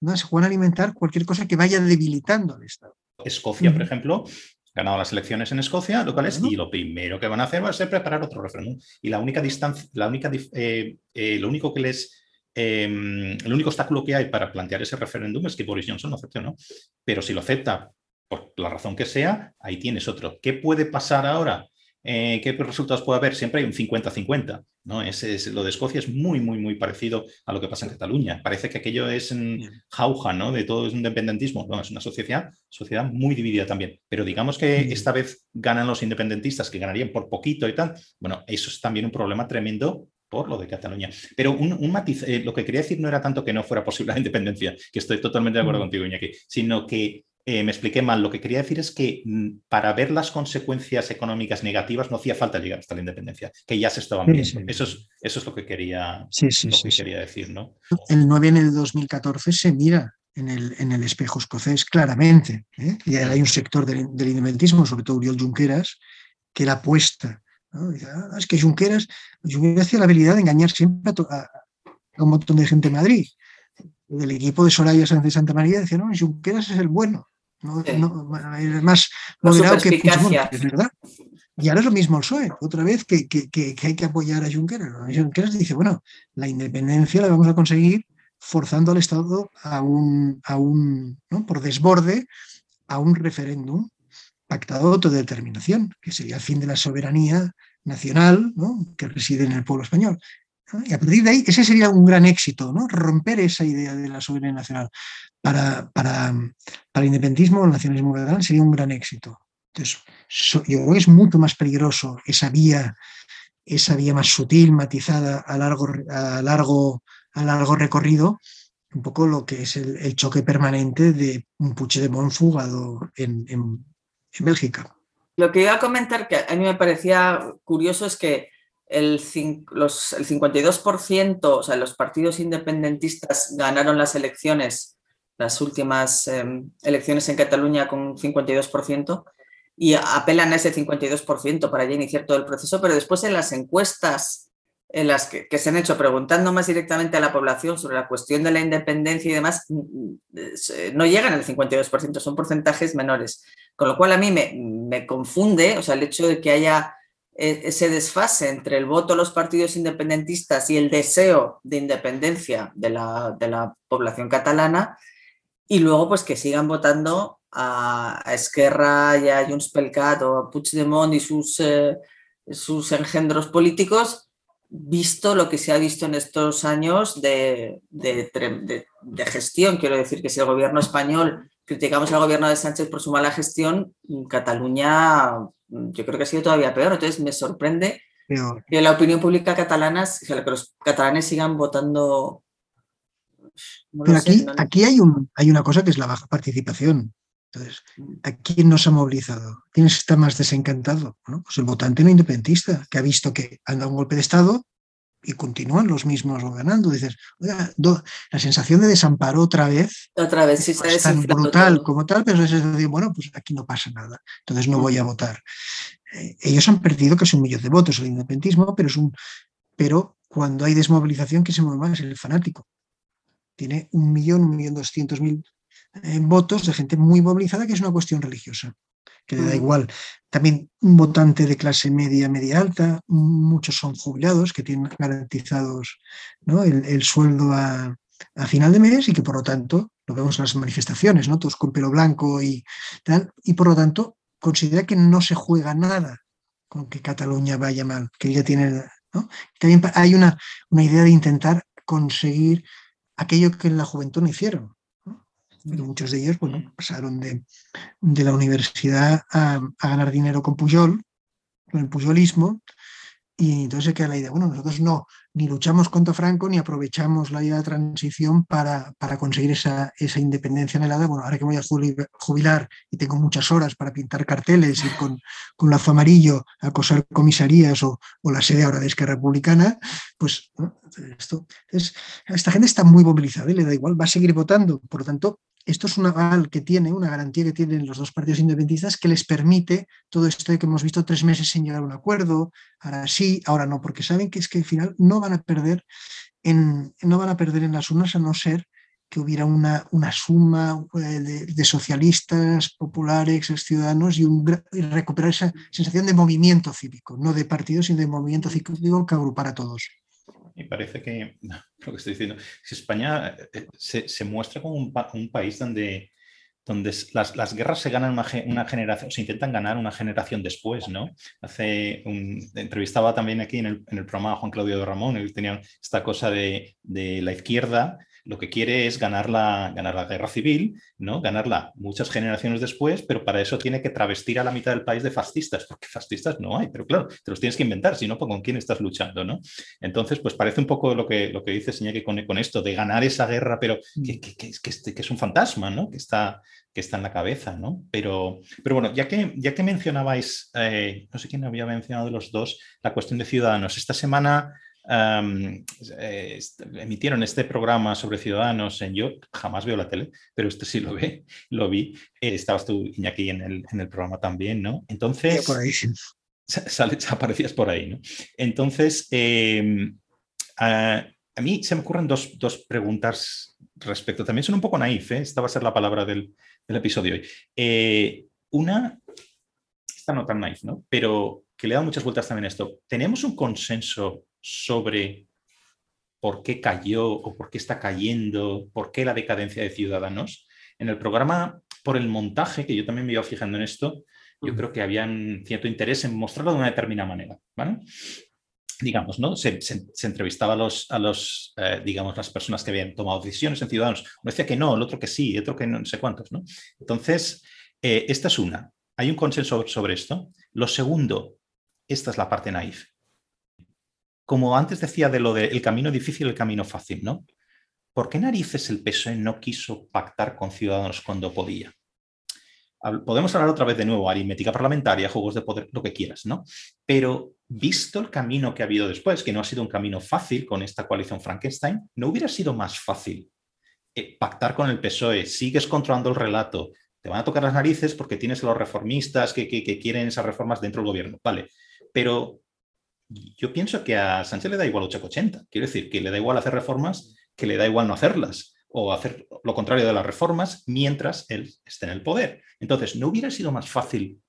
¿no? se juegan a alimentar cualquier cosa que vaya debilitando al Estado. Escocia, por ejemplo, ganado las elecciones en Escocia, lo cual es, y lo primero que van a hacer va a ser preparar otro referéndum. Y la única distancia, la única, eh, eh, lo único que les eh, el único obstáculo que hay para plantear ese referéndum es que Boris Johnson lo acepte o no. Pero si lo acepta por la razón que sea, ahí tienes otro. ¿Qué puede pasar ahora? eh, ¿qué resultados puede haber? Siempre hay un 50-50. ¿no? Es, lo de Escocia es muy, muy, muy parecido a lo que pasa en Cataluña. Parece que aquello es en jauja, ¿no? De todo es un independentismo. No, es una sociedad, sociedad muy dividida también. Pero digamos que esta vez ganan los independentistas, que ganarían por poquito y tal. Bueno, eso es también un problema tremendo por lo de Cataluña. Pero un, matiz, eh, lo que quería decir no era tanto que no fuera posible la independencia, que estoy totalmente de acuerdo contigo, Iñaki, sino que eh, me expliqué mal. Lo que quería decir es que mm, para ver las consecuencias económicas negativas no hacía falta llegar hasta la independencia, que ya se estaban viendo. Eso, es, eso es lo que quería, quería decir. ¿no? El 9 en el 2014 se mira en el, en el espejo escocés claramente. ¿eh? Y hay un sector del, independentismo, sobre todo Uriol Junqueras, que la apuesta. Ah, es que Junqueras, Junqueras tiene la habilidad de engañar siempre a, un montón de gente en Madrid. Del equipo de Soraya Sánchez de Santa María decía, no, Junqueras es el bueno. No, es más moderado que es verdad. Y ahora es lo mismo el PSOE, otra vez que, que, hay que apoyar a Junqueras. Junqueras dice, bueno, la independencia la vamos a conseguir forzando al Estado a un, a un ¿no? por desborde, a un referéndum pactado de autodeterminación, que sería el fin de la soberanía nacional que reside en el pueblo español. Y a partir de ahí, ese sería un gran éxito, ¿no? romper esa idea de la soberanía nacional. Para, para, para el independentismo o el nacionalismo federal sería un gran éxito. Entonces, yo creo que es mucho más peligroso esa vía, esa vía más sutil, matizada a largo, a largo, a largo recorrido, un poco lo que es el, choque permanente de un de fugado en, en, en. Lo que iba a comentar que a mí me parecía curioso es que el, los, el 52%, o sea, los partidos independentistas ganaron las elecciones, las últimas em, elecciones en Cataluña con un 52%, y apelan a ese 52% para ya iniciar todo el proceso, pero después en las encuestas en las que, se han hecho preguntando más directamente a la población sobre la cuestión de la independencia y demás, no llegan al 52%, son porcentajes menores. Con lo cual a mí me, me confunde, o sea, el hecho de que haya e, ese desfase entre el voto de los partidos independentistas y el deseo de independencia de la, población catalana, y luego pues que sigan votando a, Esquerra y a Junts pel o a Puigdemont y sus, eh, sus engendros políticos, visto lo que se ha visto en estos años de, de, gestión. Quiero decir que si el gobierno español criticamos al gobierno de Sánchez por su mala gestión, Cataluña yo creo que ha sido todavía peor. Entonces me sorprende que la opinión pública catalana, que los catalanes sigan votando. Pero aquí, aquí hay, un, hay una cosa que es la baja participación. Entonces, ¿a quién nos ha movilizado? ¿Quién está más desencantado? Pues el votante no independentista, que ha visto que anda un golpe de Estado y continúan los mismos gobernando. Dices, oiga, la sensación de desamparo otra vez. Otra vez, sí, es tan brutal como tal, pero es decir, bueno, pues aquí no pasa nada, entonces no voy a votar. Eh, ellos han perdido casi un millón de votos el independentismo, pero es un. Pero cuando hay desmovilización, ¿qué se mueve más? El fanático. Tiene un millón, un millón doscientos mil eh, votos de gente muy movilizada, que es una cuestión religiosa que le da igual. También un votante de clase media, media alta, muchos son jubilados que tienen garantizados ¿no? el, sueldo a, final de mes y que por lo tanto, lo vemos en las manifestaciones, ¿no? todos con pelo blanco y tal, y por lo tanto considera que no se juega nada con que Cataluña vaya mal, que ya tiene... ¿no? También hay una, una idea de intentar conseguir aquello que en la juventud no hicieron, muchos de ellos bueno, pasaron de, la universidad a, ganar dinero con Pujol, con el pujolismo, y entonces se queda la idea, bueno, nosotros no, ni luchamos contra Franco, ni aprovechamos la idea de transición para, para conseguir esa, esa, independencia anhelada. Bueno, ahora que voy a jubilar y tengo muchas horas para pintar carteles, ir con, con lazo amarillo a acosar comisarías o, o, la sede ahora de Esquerra Republicana, pues esto, esta gente está muy movilizada y le da igual, va a seguir votando. Por lo tanto, esto es una aval que tiene, una garantía que tienen los dos partidos independentistas que les permite todo esto de que hemos visto tres meses sin llegar a un acuerdo, ahora sí, ahora no, porque saben que es que al final no van a perder en, no van a perder en las urnas a no ser que hubiera una, una suma eh, de, socialistas, populares, ciudadanos y, un, y, recuperar esa sensación de movimiento cívico, no de partido, sino de movimiento cívico que agrupara a todos y parece que lo que estoy diciendo, si España eh, se, muestra como un, país donde, donde las, las guerras se ganan una, generación, se intentan ganar una generación después, ¿no? Hace entrevistaba también aquí en el, en el programa Juan Claudio de Ramón, él tenía esta cosa de, de la izquierda lo que quiere es ganar la, ganar la guerra civil, ¿no? ganarla muchas generaciones después, pero para eso tiene que travestir a la mitad del país de fascistas, porque fascistas no hay, pero claro, te los tienes que inventar, si no, ¿con quién estás luchando? ¿no? Entonces, pues parece un poco lo que, lo que dice Señor con, con esto, de ganar esa guerra, pero que, que, que, que, es un fantasma, ¿no? que, está, que está en la cabeza, ¿no? Pero, pero bueno, ya que, ya que mencionabais, eh, no sé quién había mencionado de los dos, la cuestión de ciudadanos, esta semana Um, eh, emitieron este programa sobre ciudadanos en yo jamás veo la tele pero este sí lo ve lo vi. Eh, estabas tú Iñaki en el, en el programa también no entonces por ahí. sale, aparecías por ahí no entonces eh, a, a, mí se me ocurren dos, dos, preguntas respecto. También son un poco naif ¿eh? esta va a ser la palabra del, del episodio hoy. Una esta no tan naif no pero que le da muchas vueltas también a esto. Tenemos un consenso sobre por qué cayó o por qué está cayendo, por qué la decadencia de Ciudadanos. En el programa, por el montaje, que yo también me iba fijando en esto, yo creo que había cierto interés en mostrarlo de una determinada manera. ¿vale? Digamos, ¿no? Se, se, se, entrevistaba a los, a los eh, digamos, las personas que habían tomado decisiones en Ciudadanos. Uno decía que no, el otro que sí, el otro que no, no sé cuántos, ¿no? Entonces, eh, esta es una. Hay un consenso sobre esto. Lo segundo, esta es la parte naif como antes decía de lo del camino difícil el camino fácil, ¿no? ¿Por qué narices el PSOE no quiso pactar con Ciudadanos cuando podía? Podemos hablar otra vez de nuevo, aritmética parlamentaria, juegos de poder, lo que quieras, ¿no? Pero visto el camino que ha habido después, que no ha sido un camino fácil con esta coalición Frankenstein, ¿no hubiera sido más fácil eh, pactar con el PSOE? Sigues controlando el relato, te van a tocar las narices porque tienes a los reformistas que, que quieren esas reformas dentro del gobierno, vale, pero yo pienso que a Sánchez le da igual 880. Quiero decir, que le da igual hacer reformas, que le da igual no hacerlas, o hacer lo contrario de las reformas mientras él esté en el poder. Entonces, ¿no hubiera sido más fácil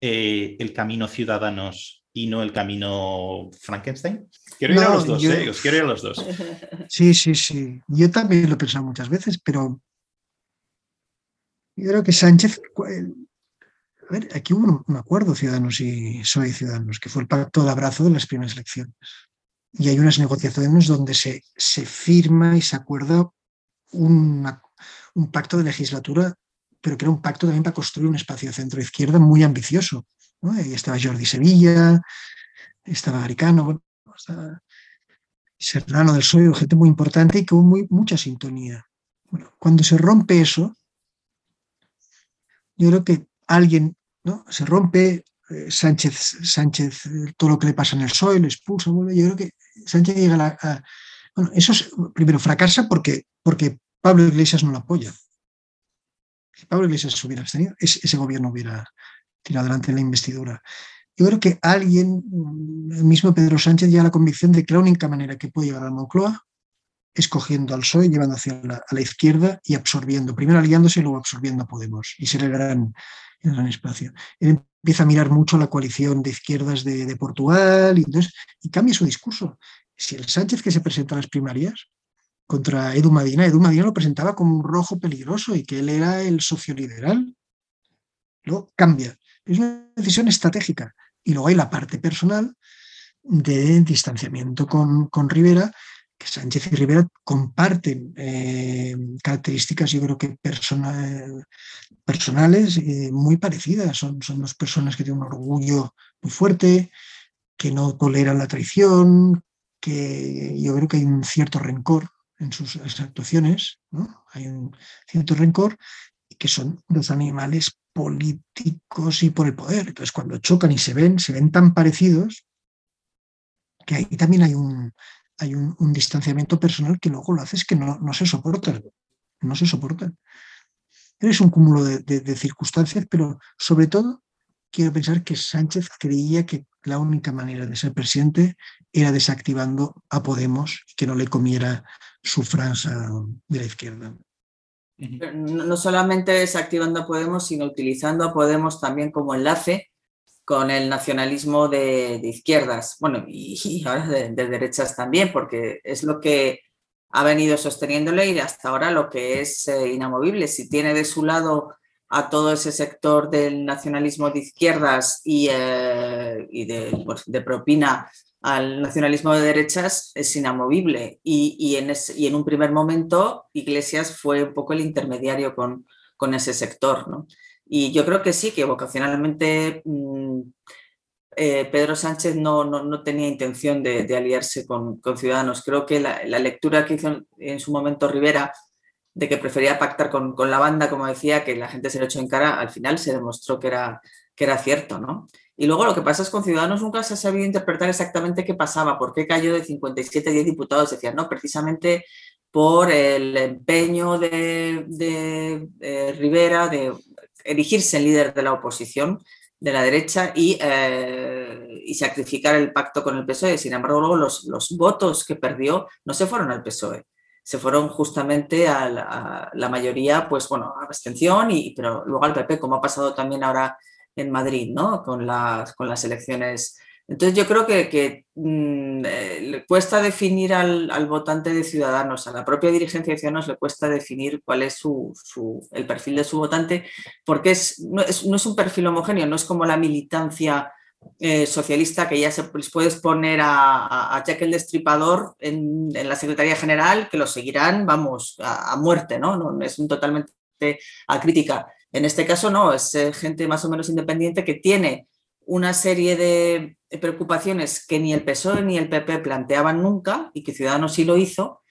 eh, el camino Ciudadanos y no el camino Frankenstein? Quiero ir no, a los dos, yo... eh, os quiero ir a los dos. Sí, sí, sí. Yo también lo he pensado muchas veces, pero yo creo que Sánchez a ver, aquí hubo un, acuerdo Ciudadanos y Soy Ciudadanos, que fue el pacto de abrazo de las primeras elecciones. Y hay unas negociaciones donde se, se firma y se acuerda una, un pacto de legislatura, pero que era un pacto también para construir un espacio centro-izquierda muy ambicioso. ¿no? Ahí estaba Jordi Sevilla, estaba Garicano, bueno, estaba Serrano del Soy, gente muy importante y que hubo muy, mucha sintonía. Bueno, cuando se rompe eso, yo creo que alguien Se rompe, eh, Sánchez, Sánchez, todo lo que le pasa en el PSOE, lo expulsa, vuelve. Yo creo que Sánchez llega a, a bueno, eso es, primero fracasa porque, porque Pablo Iglesias no lo apoya. Si Pablo Iglesias se hubiera abstenido, ese, ese gobierno hubiera tirado adelante la investidura. Yo creo que alguien, el mismo Pedro Sánchez, llega a la convicción de que la única manera que puede llegar a Moncloa es cogiendo al PSOE, llevando hacia la izquierda y absorbiendo, primero aliándose y luego absorbiendo a Podemos. Y ser el gran, el gran espacio. Él empieza a mirar mucho la coalición de izquierdas de, de Portugal y, entonces, y cambia su discurso. Si el Sánchez que se presenta a las primarias contra Edu Madina, Edu Madina lo presentaba como un rojo peligroso y que él era el socioliberal. Luego cambia. Es una decisión estratégica. Y luego hay la parte personal de distanciamiento con, con Rivera, que Sánchez y Rivera comparten eh, características, yo creo que persona, personales eh, muy parecidas. Son, son dos personas que tienen un orgullo muy fuerte, que no toleran la traición, que yo creo que hay un cierto rencor en sus actuaciones, ¿no? hay un cierto rencor, que son dos animales políticos y por el poder. Entonces, cuando chocan y se ven, se ven tan parecidos que ahí también hay un, hay un, distanciamiento personal que luego lo hace es que no, se soportan, no se soportan. Es un cúmulo de, circunstancias, pero sobre todo quiero pensar que Sánchez creía que la única manera de ser presidente era desactivando a Podemos y que no le comiera su franja de la izquierda. No solamente desactivando a Podemos, sino utilizando a Podemos también como enlace con el nacionalismo de, de izquierdas, bueno, y, y ahora de, de, derechas también, porque es lo que ha venido sosteniéndole y hasta ahora lo que es eh, inamovible. Si tiene de su lado a todo ese sector del nacionalismo de izquierdas y, eh, pues, de, propina al nacionalismo de derechas, es inamovible. Y, en, un primer momento Iglesias fue un poco el intermediario con, con ese sector. ¿no? Y yo creo que sí, que vocacionalmente mm, eh, Pedro Sánchez no, no, tenía intención de, aliarse con, Ciudadanos. Creo que la, lectura que hizo en, su momento Rivera de que prefería pactar con, la banda, como decía, que la gente se lo echó en cara, al final se demostró que era, que era cierto. ¿no? Y luego lo que pasa es con Ciudadanos nunca se ha sabido interpretar exactamente qué pasaba, por qué cayó de 57 a 10 diputados. Decían, no, precisamente por el empeño de, de Rivera de erigirse en líder de la oposición, de la derecha, y, eh, y, sacrificar el pacto con el PSOE. Sin embargo, luego los, los, votos que perdió no se fueron al PSOE, se fueron justamente a la, mayoría, pues bueno, a abstención, y, pero luego al PP, como ha pasado también ahora en Madrid, ¿no? Con las, con las elecciones entonces yo creo que, mm, eh, le cuesta definir al, votante de Ciudadanos, a la propia dirigencia de Ciudadanos le cuesta definir cuál es el perfil de su votante, porque es, no, es, un perfil homogéneo, no es como la militancia eh, socialista que ya se les puedes poner a, a, Jack el Destripador en, la Secretaría General, que lo seguirán, vamos, a, muerte, ¿no? ¿no? Es totalmente a crítica. En este caso no, es eh, gente más o menos independiente que tiene una serie de preocupaciones que ni el PSOE ni el PP planteaban nunca y que Ciudadanos sí lo hizo.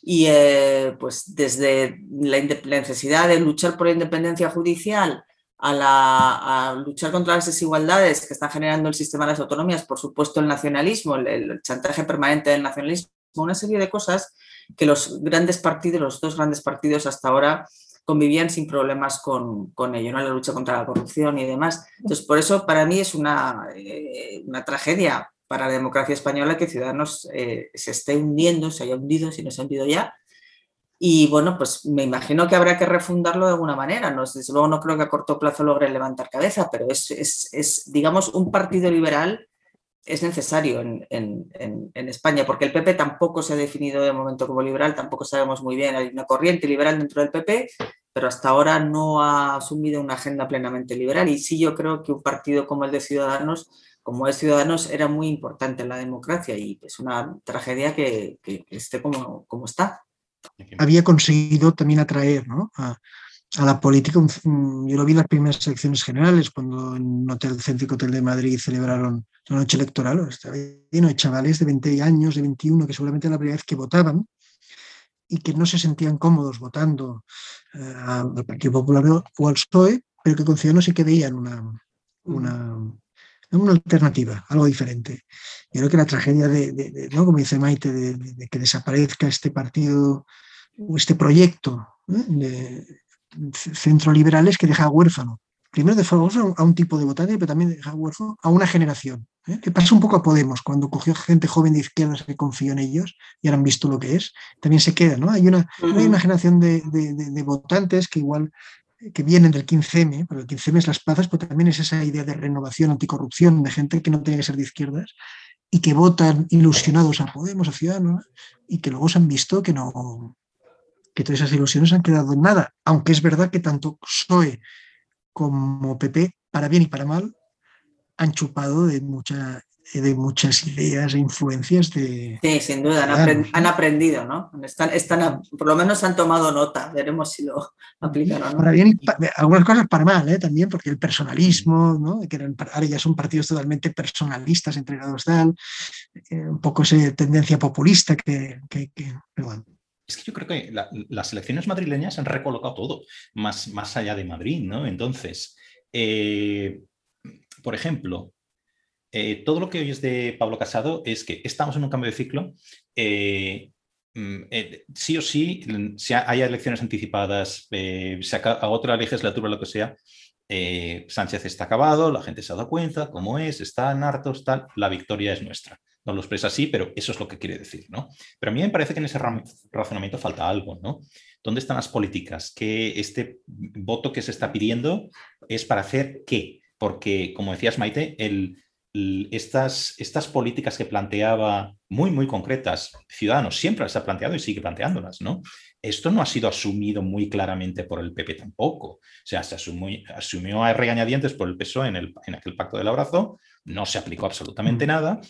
Y eh, pues desde la, necesidad de luchar por la independencia judicial a, la, luchar contra las desigualdades que están generando el sistema de las autonomías, por supuesto el nacionalismo, el chantaje permanente del nacionalismo, una serie de cosas que los grandes partidos, los dos grandes partidos hasta ahora convivían sin problemas con, con ello, ¿no? la lucha contra la corrupción y demás. Entonces, por eso para mí es una, eh, una tragedia para la democracia española que Ciudadanos eh, se esté hundiendo, se haya hundido, si no se ha hundido ya. Y bueno, pues me imagino que habrá que refundarlo de alguna manera. No, desde luego no creo que a corto plazo logre levantar cabeza, pero es, es, es digamos, un partido liberal es necesario en, en, en, España, porque el PP tampoco se ha definido de momento como liberal, tampoco sabemos muy bien, hay una corriente liberal dentro del PP, pero hasta ahora no ha asumido una agenda plenamente liberal. Y sí yo creo que un partido como el de Ciudadanos, como es Ciudadanos, era muy importante en la democracia y es una tragedia que, que, esté como, como está. Había conseguido también atraer ¿no? a, a la política. Yo lo vi en las primeras elecciones generales, cuando en hotel céntrico Hotel de Madrid celebraron la noche electoral. Estaba lleno de chavales de 20 años, de 21, que seguramente era la primera vez que votaban y que no se sentían cómodos votando eh, al Partido Popular o al PSOE, pero que con Ciudadanos sí que veían una, una, una alternativa, algo diferente. Yo creo que la tragedia de, ¿no? como dice Maite, de, que desaparezca este partido o este proyecto ¿eh? Centroliberales que deja huérfano. Primero deja huérfano a un tipo de votante, pero también deja huérfano a una generación. ¿eh? Que pasa un poco a Podemos, cuando cogió gente joven de izquierdas que confió en ellos y ahora han visto lo que es, también se queda. ¿no? Hay, una, hay una generación de, de, votantes que igual que vienen del 15M, pero el 15M es las plazas, pero también es esa idea de renovación, anticorrupción, de gente que no tiene que ser de izquierdas y que votan ilusionados a Podemos, a Ciudadanos, y que luego se han visto que no, que todas esas ilusiones han quedado en nada, aunque es verdad que tanto PSOE como PP, para bien y para mal, han chupado de, mucha, de muchas ideas e influencias de... Sí, sin duda, han, aprendido, ¿no? Están, están, por lo menos han tomado nota, veremos si lo aplican Para bien algunas cosas para mal, ¿eh? también, porque el personalismo, ¿no? que eran, ahora ya son partidos totalmente personalistas, entregados tal, eh, un poco esa tendencia populista que, que, que bueno, es que yo creo que las elecciones madrileñas han recolocado todo, más, más allá de Madrid, ¿no? Entonces, eh, por ejemplo, eh, todo lo que oyes de Pablo Casado es que estamos en un cambio de ciclo. Eh, mm, sí o sí, si hay elecciones anticipadas, se haga otra legislatura, lo que sea, Sánchez está acabado, la gente se ha dado cuenta cómo es, están hartos, tal, la victoria es nuestra no lo expresa así, pero eso es lo que quiere decir, ¿no? Pero a mí me parece que en ese razonamiento falta algo, ¿no? ¿Dónde están las políticas? Que este voto que se está pidiendo es para hacer qué? Porque, como decías, Maite, estas, estas políticas que planteaba muy, muy concretas, Ciudadanos siempre las ha planteado y sigue planteándolas, ¿no? Esto no ha sido asumido muy claramente por el PP tampoco. O sea, se asumió, asumió a regañadientes por el PSOE en, el, en aquel pacto del abrazo, no se aplicó absolutamente nada,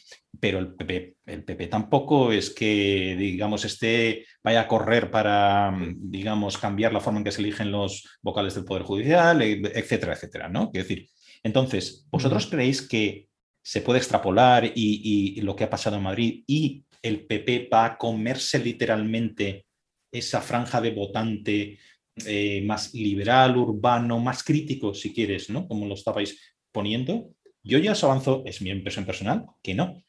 pero el PP, el PP tampoco es que, digamos, este vaya a correr para, digamos, cambiar la forma en que se eligen los vocales del Poder Judicial, etcétera, etcétera, ¿no? Quiero decir, entonces, ¿vosotros creéis que se puede extrapolar y, lo que ha pasado en Madrid y el PP va a comerse literalmente esa franja de votante eh, más liberal, urbano, más crítico, si quieres, ¿no? Como lo estabais poniendo. Yo ya os avanzo, es mi impresión personal, que no,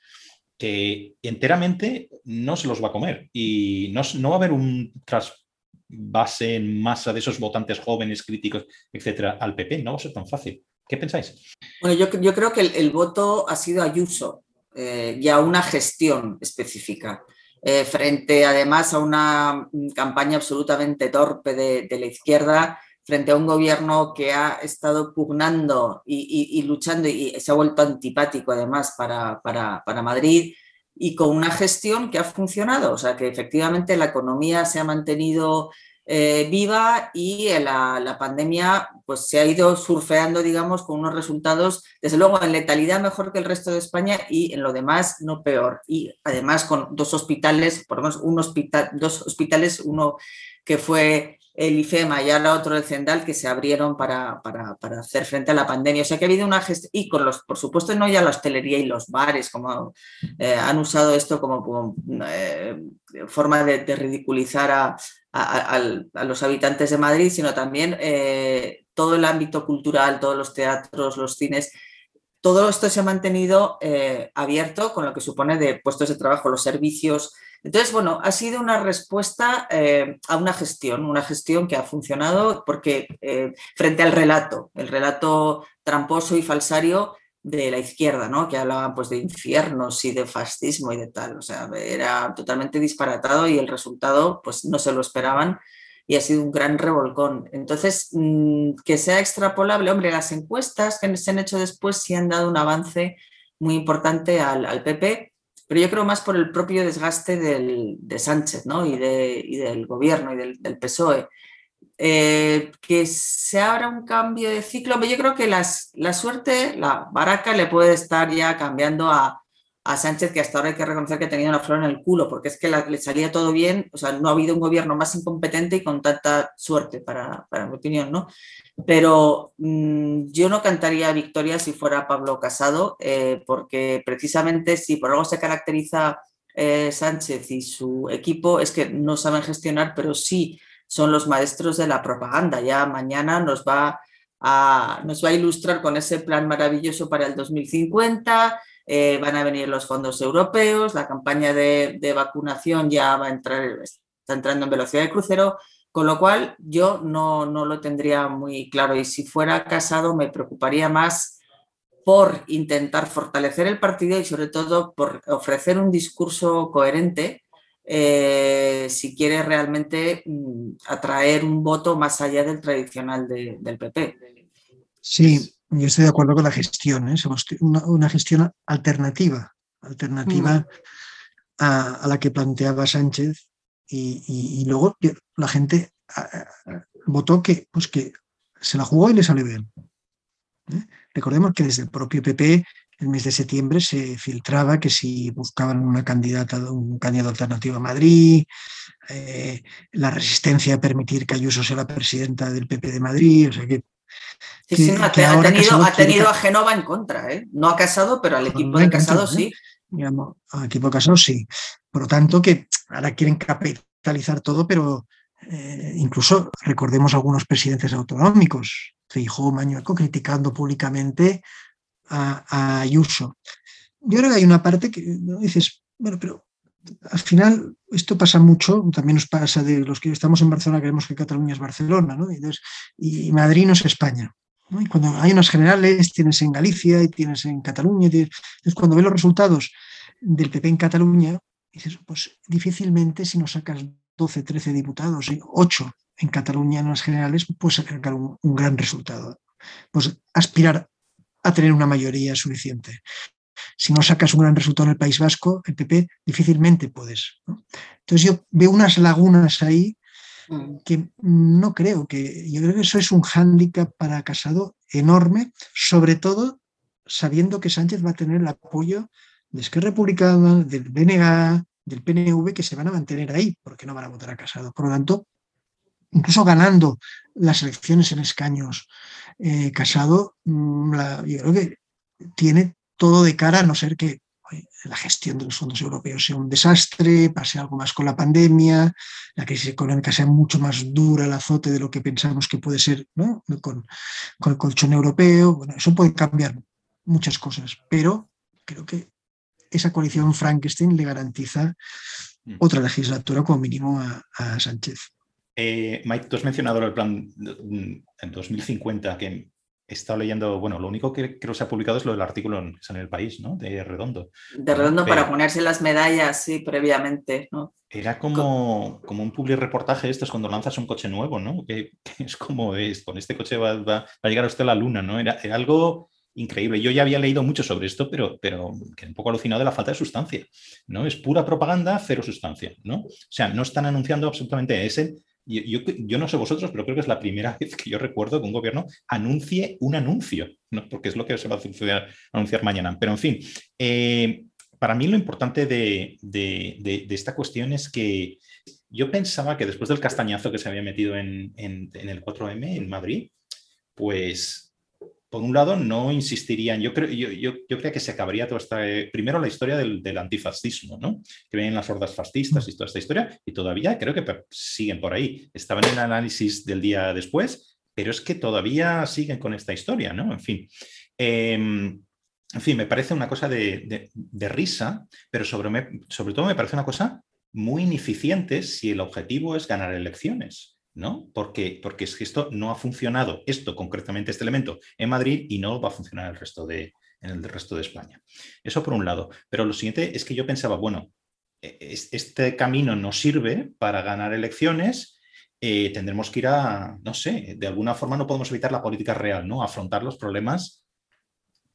que enteramente no se los va a comer y no, no va a haber un trasvase en masa de esos votantes jóvenes, críticos, etcétera, al PP. No va a ser tan fácil. ¿Qué pensáis? Bueno, yo, yo creo que el, voto ha sido Ayuso eh, y a una gestión específica. Eh, frente además a una campaña absolutamente torpe de, la izquierda, frente a un gobierno que ha estado pugnando y, luchando y se ha vuelto antipático además para, para Madrid y con una gestión que ha funcionado, o sea que efectivamente la economía se ha mantenido eh, viva y la, la, pandemia pues, se ha ido surfeando, digamos, con unos resultados, desde luego, en letalidad mejor que el resto de España y en lo demás no peor. Y además con dos hospitales, por lo menos un hospital, dos hospitales, uno que fue el IFEMA y ahora otro el CENDAL que se abrieron para, para, para, hacer frente a la pandemia. O sea que ha habido una gestión, y con los, por supuesto, no ya la hostelería y los bares, como eh, han usado esto como, eh, forma de ridiculizar a, a, los habitantes de Madrid, sino también eh, todo el ámbito cultural, todos los teatros, los cines. Todo esto se ha mantenido eh, abierto con lo que supone de puestos de trabajo, los servicios. Entonces, bueno, ha sido una respuesta eh, a una gestión, una gestión que ha funcionado porque frente al relato, el relato tramposo y falsario, de la izquierda, ¿no? que hablaban pues, de infiernos y de fascismo y de tal. O sea, era totalmente disparatado y el resultado pues, no se lo esperaban y ha sido un gran revolcón. Entonces, mm, que sea extrapolable, hombre, las encuestas que se han hecho después sí han dado un avance muy importante al, PP, pero yo creo más por el propio desgaste del, de Sánchez ¿no? y, de, y, del gobierno y del PSOE. Eh, que se abra un cambio de ciclo. Yo creo que las, la suerte, la baraca le puede estar ya cambiando a, a, Sánchez, que hasta ahora hay que reconocer que tenido una flor en el culo, porque es que le salía todo bien, o sea, no ha habido un gobierno más incompetente y con tanta suerte, para, para mi opinión, ¿no? Pero mmm, yo no cantaría victoria si fuera Pablo Casado, eh, porque precisamente si por algo se caracteriza eh, Sánchez y su equipo es que no saben gestionar, pero sí son los maestros de la propaganda. Ya mañana nos va a, nos va a ilustrar con ese plan maravilloso para el 2050. Eh, van a venir los fondos europeos, la campaña de, vacunación ya va a entrar, está entrando en velocidad de crucero, con lo cual yo no, no lo tendría muy claro. Y si fuera casado me preocuparía más por intentar fortalecer el partido y sobre todo por ofrecer un discurso coherente eh, si quiere realmente mm, atraer un voto más allá del tradicional del PP. Sí, yo estoy de acuerdo con la gestión, ¿eh? una, gestión alternativa, alternativa a, la que planteaba Sánchez y, luego la gente votó que, pues que se la jugó y le salió bien. ¿eh? Recordemos que desde el propio PP el mes de septiembre se filtraba que si buscaban una candidata, un candidato alternativo a Madrid, eh, la resistencia a permitir que Ayuso sea la presidenta del PP de Madrid, o sea que ha, tenido, a Genova en contra, ¿eh? no ha Casado, pero al equipo de Casado sí. al equipo de Casado sí. Por lo tanto, que ahora quieren capitalizar todo, pero eh, incluso recordemos algunos presidentes autonómicos, Feijóo, Mañueco, criticando públicamente a, Ayuso. Yo creo que hay una parte que dices, bueno, pero al final esto pasa mucho, también nos pasa de los que estamos en Barcelona, creemos que Cataluña es Barcelona, ¿no? y, Madrid no es España. Y cuando hay unas generales, tienes en Galicia y tienes en Cataluña, entonces cuando ves los resultados del PP en Cataluña, dices, pues difícilmente si no sacas 12, 13 diputados, 8 en Cataluña en las generales, puedes sacar un, un gran resultado. Pues aspirar a tener una mayoría suficiente. si no sacas un gran resultado en el País Vasco, el PP difícilmente puedes. Entonces yo veo unas lagunas ahí mm. que no creo que, yo creo que eso es un hándicap para Casado enorme, sobre todo sabiendo que Sánchez va a tener el apoyo de Esquerra Republicana, del BNG, del PNV, que se van a mantener ahí, porque no van a votar a Casado. Por lo tanto, incluso ganando las elecciones en escaños, eh, Casado, mm, yo creo que tiene todo de cara, a no ser que la gestión de los fondos europeos sea un desastre, pase algo más con la pandemia, la crisis económica sea mucho más dura el azote de lo que pensamos que puede ser con, con el colchón europeo. Bueno, eso puede cambiar muchas cosas, pero creo que esa coalición Frankenstein le garantiza mm. otra legislatura como mínimo a, Sánchez. Eh, Mike, tú has mencionado el plan en 2050 que he estado leyendo, bueno, lo único que creo que se ha publicado es lo del artículo en, El País, ¿no? De Redondo. De Redondo para ponerse las medallas, sí, previamente, ¿no? Era como, como un public reportaje esto es cuando lanzas un coche nuevo, ¿no? Que, es como es, con este coche va, va, a llegar a usted a la luna, ¿no? Era, era algo increíble. Yo ya había leído mucho sobre esto, pero, pero que un poco alucinado de la falta de sustancia. ¿no? Es pura propaganda, cero sustancia. ¿no? O sea, no están anunciando absolutamente ese. Yo, yo, no sé vosotros, pero creo que es la primera vez que yo recuerdo que un gobierno anuncie un anuncio, ¿no? porque es lo que se va a anunciar mañana. Pero en fin, eh, para mí lo importante de, de, esta cuestión es que yo pensaba que después del castañazo que se había metido en, en el 4M en Madrid, pues por un lado, no insistirían, yo creo, que se acabaría toda esta, eh, primero la historia del, antifascismo, ¿no? que vienen las hordas fascistas y toda esta historia, y todavía creo que siguen por ahí. Estaban en el análisis del día después, pero es que todavía siguen con esta historia, ¿no? En fin. Em, en fin, me parece una cosa de, risa, pero sobre todo me parece una cosa muy ineficiente si el objetivo es ganar elecciones. ¿No? Porque, porque es que esto no ha funcionado, esto concretamente, este elemento, en Madrid y no va a funcionar el resto de, en el resto de España. Eso por un lado. Pero lo siguiente es que yo pensaba, bueno, e, este camino no sirve para ganar elecciones, eh, tendremos que ir a, no sé, de alguna forma no podemos evitar la política real, ¿no? Afrontar los problemas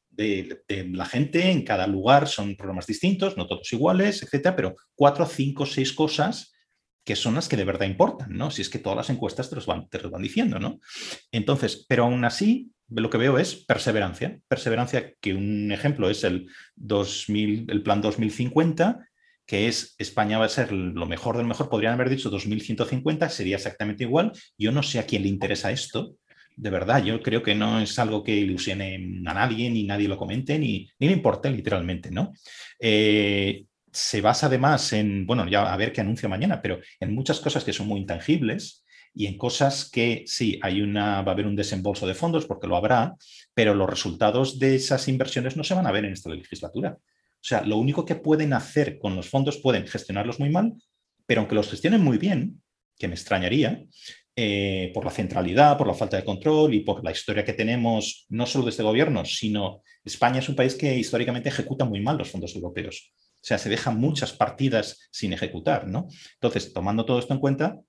de, de, la gente en cada lugar, son problemas distintos, no todos iguales, etcétera, pero cuatro, cinco, seis cosas que son las que de verdad importan, ¿no? Si es que todas las encuestas te los van, te van diciendo, ¿no? Entonces, pero aún así, lo que veo es perseverancia. Perseverancia, que un ejemplo es el, 2000, el plan 2050, que es España va a ser lo mejor del mejor, podrían haber dicho 2150, sería exactamente igual. Yo no sé a quién le interesa esto, de verdad, yo creo que no es algo que ilusione a nadie, ni nadie lo comente, ni, ni le importe literalmente, ¿no? Eh, se basa además en, bueno, ya a ver qué anuncio mañana, pero en muchas cosas que son muy intangibles y en cosas que sí, hay una, va a haber un desembolso de fondos porque lo habrá, pero los resultados de esas inversiones no se van a ver en esta legislatura. O sea, lo único que pueden hacer con los fondos, pueden gestionarlos muy mal, pero aunque los gestionen muy bien, que me extrañaría, eh, por la centralidad, por la falta de control y por la historia que tenemos, no solo de este gobierno, sino España es un país que históricamente ejecuta muy mal los fondos europeos. O sea, se dejan muchas partidas sin ejecutar, ¿no? Entonces, tomando todo esto en cuenta,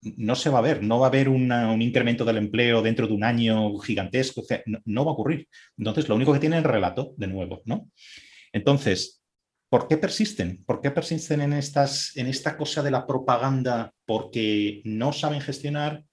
no se va a ver, no va a haber un incremento del empleo dentro de un año gigantesco, no, va a ocurrir. Entonces, lo único que tiene es el relato, de nuevo, ¿no? Entonces, ¿por qué persisten? ¿Por qué persisten en, estas, en esta cosa de la propaganda? ¿Porque no saben gestionar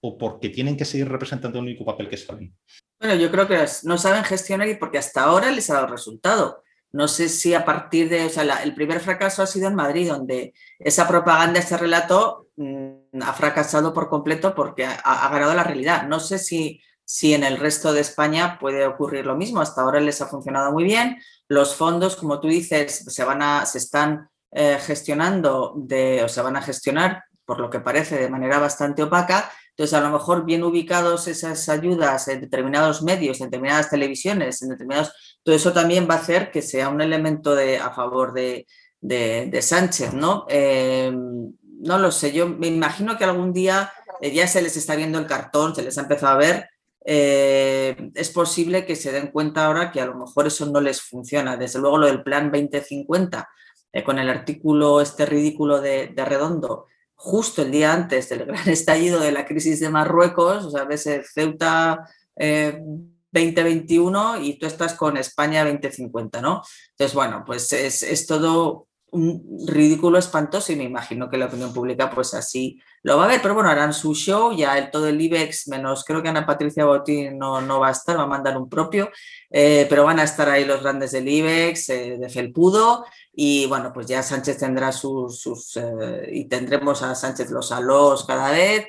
o porque tienen que seguir representando el único papel que saben? Bueno, yo creo que no saben gestionar y porque hasta ahora les ha dado resultado. No sé si a partir de, o sea, el primer fracaso ha sido en Madrid, donde esa propaganda, ese relato mm, ha fracasado por completo porque ha, ganado la realidad. No sé si, si en el resto de España puede ocurrir lo mismo. Hasta ahora les ha funcionado muy bien. Los fondos, como tú dices, se, van a, se están eh, gestionando de, o se van a gestionar, por lo que parece, de manera bastante opaca. Entonces, a lo mejor bien ubicados esas ayudas en determinados medios, en determinadas televisiones, en determinados todo eso también va a hacer que sea un elemento a favor de, Sánchez, ¿no? Eh, no lo sé, yo me imagino que algún día eh, ya se les está viendo el cartón, se les ha empezado a ver. Eh, es posible que se den cuenta ahora que a lo mejor eso no les funciona. Desde luego lo del plan 2050, con el artículo este ridículo de, Redondo, justo el día antes del gran estallido de la crisis de Marruecos, o sea, ves Ceuta 2021 y tú estás con España 2050, ¿no? Entonces, bueno, pues es, todo un ridículo espantoso y me imagino que la opinión pública pues así lo va a ver, pero bueno, harán su show, ya el, todo el IBEX, menos creo que Ana Patricia Botín no, no va a estar, va a mandar un propio, eh, pero van a estar ahí los grandes del IBEX, eh, de Felpudo, y bueno, pues ya Sánchez tendrá sus, sus eh, y tendremos a Sánchez los alos cada vez,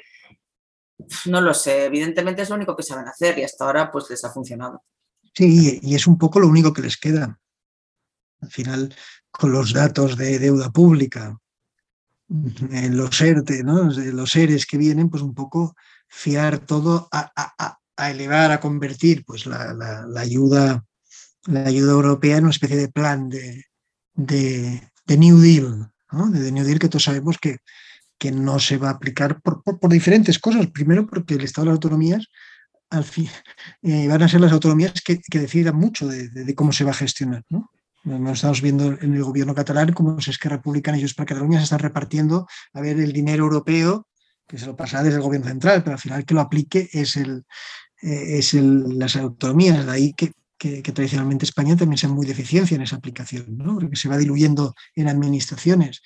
no lo sé, evidentemente es lo único que saben hacer y hasta ahora pues les ha funcionado. Sí, y es un poco lo único que les queda. Al final, con los datos de deuda pública, los ¿no? los ERES que vienen, pues un poco fiar todo a, elevar, a convertir pues la, ayuda, la ayuda europea en una especie de plan de, de, New Deal, de New Deal que todos sabemos que, que no se va a aplicar por, diferentes cosas. Primero porque el Estado de las Autonomías al fin, eh, van a ser las autonomías que, que decidan mucho de, de, cómo se va a gestionar. ¿no? Estamos viendo en el gobierno catalán cómo es que Republicana y Junts para Cataluña se están repartiendo a ver el dinero europeo que se lo pasa desde el gobierno central, pero al final que lo aplique es, el, eh, es el, las autonomías, de ahí que, que, tradicionalmente España también sea muy deficiencia en esa aplicación, ¿no? porque se va diluyendo en administraciones.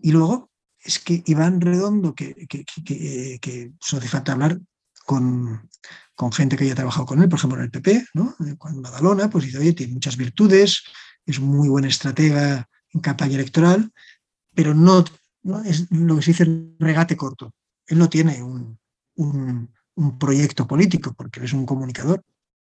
Y luego es que Iván Redondo, que, que, que, que hace falta hablar con, con, gente que haya trabajado con él, por ejemplo en el PP, ¿no? en Badalona, pues dice, oye, tiene muchas virtudes, es muy buen estratega en campaña electoral, pero no, es lo que se dice regate corto. Él no tiene un, un, proyecto político porque él es un comunicador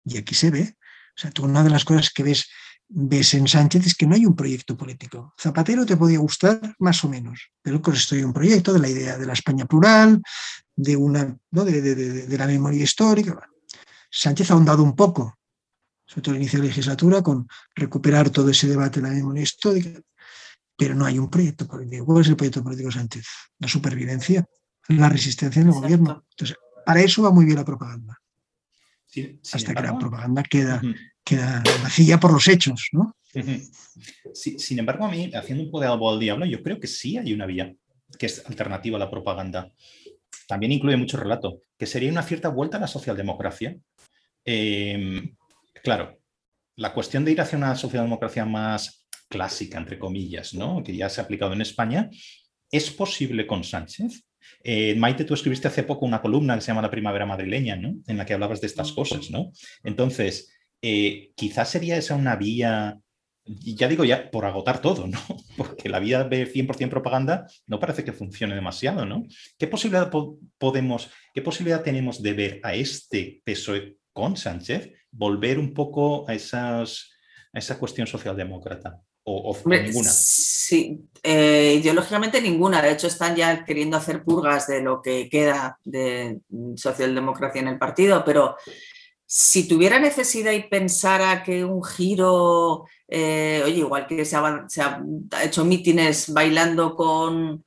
y aquí se ve. O sea, tú una de las cosas que ves, ves en Sánchez es que no hay un proyecto político. Zapatero te podía gustar más o menos, pero construye un proyecto de la idea de la España plural, de, una, ¿no? de, de, de la memoria histórica. Sánchez ha ahondado un poco sobre todo el inicio de la legislatura, con recuperar todo ese debate en la memoria histórica, pero no hay un proyecto político. ¿Cuál es el proyecto político Sánchez? La supervivencia, la resistencia en el gobierno. Entonces, para eso va muy bien la propaganda. Hasta que la propaganda queda, queda vacía por los hechos, ¿no? sin embargo, a mí, haciendo un poco de algo al diablo, yo creo que sí hay una vía que es alternativa a la propaganda. También incluye mucho relato, que sería una cierta vuelta a la socialdemocracia. Eh, claro, la cuestión de ir hacia una socialdemocracia más clásica, entre comillas, ¿no? que ya se ha aplicado en España, ¿es posible con Sánchez? Eh, Maite, tú escribiste hace poco una columna que se llama La Primavera Madrileña, ¿no? en la que hablabas de estas cosas. ¿no? Entonces, eh, quizás sería esa una vía, ya digo ya, por agotar todo, ¿no? porque la vía de 100% propaganda no parece que funcione demasiado. ¿no? ¿Qué posibilidad podemos, qué posibilidad tenemos de ver a este PSOE con Sánchez volver un poco a, esas, a esa cuestión socialdemócrata? ¿O, o ninguna? Sí, eh, ideológicamente ninguna. De hecho, están ya queriendo hacer purgas de lo que queda de socialdemocracia en el partido, pero si tuviera necesidad y pensara que un giro, eh, oye, igual que se ha, se ha, hecho mítines bailando con,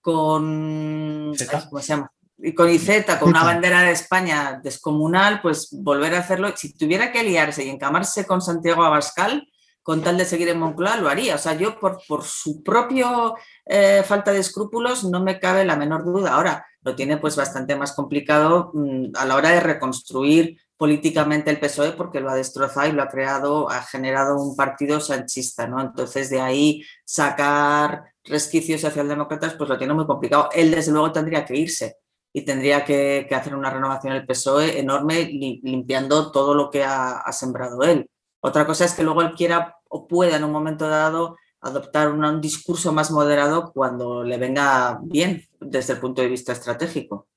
con ¿cómo se llama? y con Iceta, con una bandera de España descomunal, pues volver a hacerlo. Si tuviera que liarse y encamarse con Santiago Abascal, con tal de seguir en Moncloa, lo haría. O sea, yo por, por su propio eh, falta de escrúpulos no me cabe la menor duda. Ahora, lo tiene pues bastante más complicado mm, a la hora de reconstruir políticamente el PSOE porque lo ha destrozado y lo ha creado, ha generado un partido sanchista, ¿no? Entonces de ahí sacar resquicios socialdemócratas pues lo tiene muy complicado. Él desde luego tendría que irse y tendría que, hacer una renovación el PSOE enorme limpiando todo lo que ha, sembrado él. Otra cosa es que luego él quiera o pueda en un momento dado adoptar un, discurso más moderado cuando le venga bien desde el punto de vista estratégico.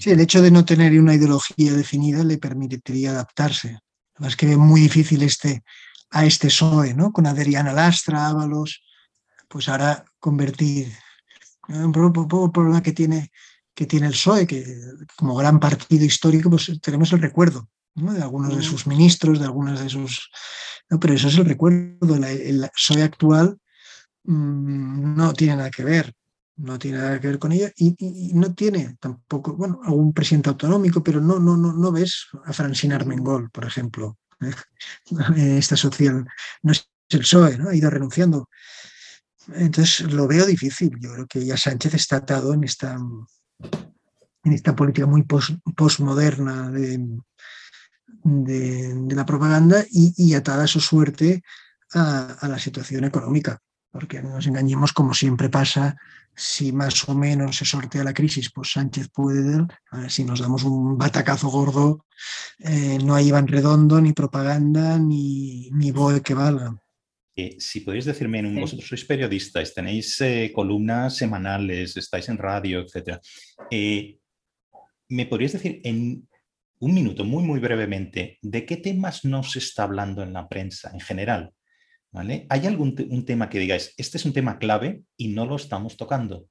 Sí, el hecho de no tener una ideología definida le permitiría adaptarse. Es que es muy difícil este, a este PSOE, ¿no? Con Adriana Lastra, Ábalos, pues ahora convertir un problema que tiene que tiene el PSOE, que como gran partido histórico, pues tenemos el recuerdo de algunos de sus ministros, de algunas de sus... No, pero eso es el recuerdo. El, PSOE actual mm, no tiene nada que ver, no tiene nada que ver con ella y, no tiene tampoco, bueno, algún presidente autonómico, pero no, no, no, no ves a Francina Armengol, por ejemplo. Esta social no es el PSOE, ¿no? ha ido renunciando. Entonces lo veo difícil. Yo creo que ya Sánchez está atado en esta, en esta política muy postmoderna de, de, la propaganda y, atada a su suerte a, la situación económica. Porque no nos engañemos, como siempre pasa, si más o menos se sortea la crisis, pues Sánchez puede, si nos damos un batacazo gordo, eh, no hay Iván Redondo, ni propaganda, ni, ni BOE que valga. Eh, si podéis decirme, vosotros sois periodistas, tenéis eh, columnas semanales, estáis en radio, etc. ¿Me podríais decir en un minuto, muy, muy brevemente, de qué temas no se está hablando en la prensa en general? ¿Hay algún un tema que digáis, este es un tema clave y no lo estamos tocando?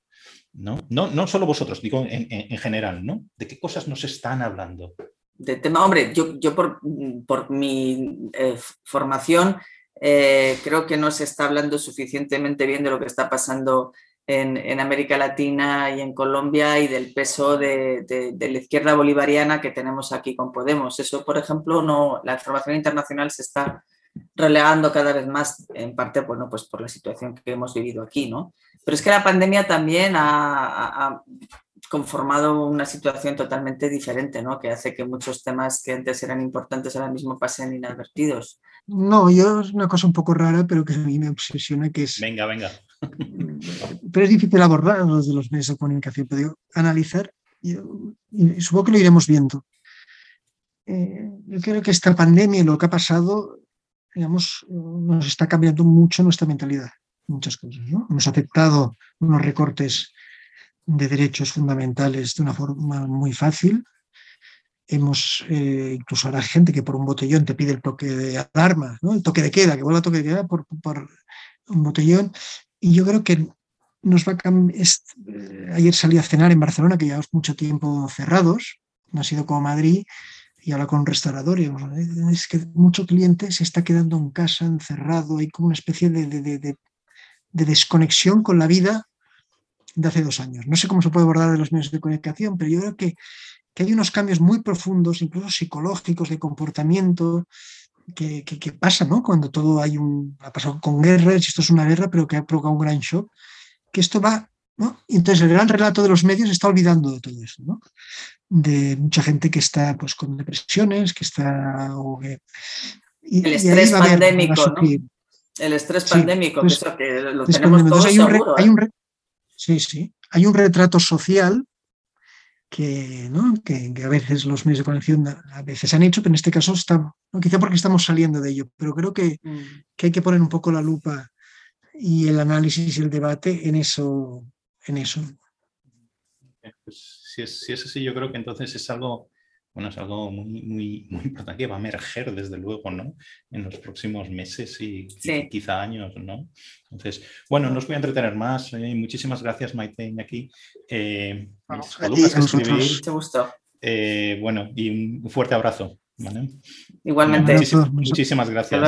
¿No? No, no solo vosotros, digo en, general, ¿no? ¿De qué cosas nos están hablando? De tema, hombre, yo, yo por, por mi eh, formación eh, creo que no se está hablando suficientemente bien de lo que está pasando en, América Latina y en Colombia y del peso de, la izquierda bolivariana que tenemos aquí con Podemos. Eso, por ejemplo, no, la información internacional se está relegando cada vez más, en parte bueno, pues por la situación que hemos vivido aquí. ¿no? Pero es que la pandemia también ha, conformado una situación totalmente diferente, ¿no? que hace que muchos temas que antes eran importantes ahora mismo pasen inadvertidos. No, yo es una cosa un poco rara, pero que a mí me obsesiona, que es... Venga, venga pero es difícil abordar los de los medios de comunicación, pero analizar, y, supongo que lo iremos viendo. Eh, yo creo que esta pandemia y lo que ha pasado, digamos, nos está cambiando mucho nuestra mentalidad, muchas cosas. Hemos aceptado unos recortes de derechos fundamentales de una forma muy fácil. Hemos, eh, incluso habrá gente que por un botellón te pide el toque de alarma, ¿no? el toque de queda, que vuelva a toque de queda por, por un botellón. Y yo creo que nos va a. Eh, ayer salí a cenar en Barcelona, que llevamos mucho tiempo cerrados, no ha sido como Madrid, y ahora con un restaurador. Y es que mucho cliente se está quedando en casa, encerrado, hay como una especie de, de, desconexión con la vida de hace dos años. No sé cómo se puede abordar de los medios de comunicación, pero yo creo que, que hay unos cambios muy profundos, incluso psicológicos, de comportamiento, que, pasa, ¿no? Cuando todo hay un. Ha pasado con guerras, esto es una guerra, pero que ha provocado un gran shock, que esto va. ¿No? entonces el gran relato de los medios está olvidando de todo eso, ¿no? De mucha gente que está pues con depresiones, que está. y, el estrés pandémico, ¿no? El estrés pandémico, pues, eso que lo tenemos todos hay un, hay un ¿eh? Sí, sí. Hay un retrato social que, ¿no? que, a veces los medios de conexión a veces han hecho, pero en este caso está, quizá porque estamos saliendo de ello, pero creo que, mm. que, hay que poner un poco la lupa y el análisis y el debate en eso. En eso. Pues si, es, si es así, yo creo que entonces es algo bueno, es algo muy, muy, muy importante que va a emerger, desde luego, ¿no? En los próximos meses y quizá años, ¿no? Entonces, bueno, no os voy a entretener más. Eh, muchísimas gracias, Maite, aquí. Eh, columnas escribir. Eh, bueno, y un fuerte abrazo. Igualmente. muchísimas gracias.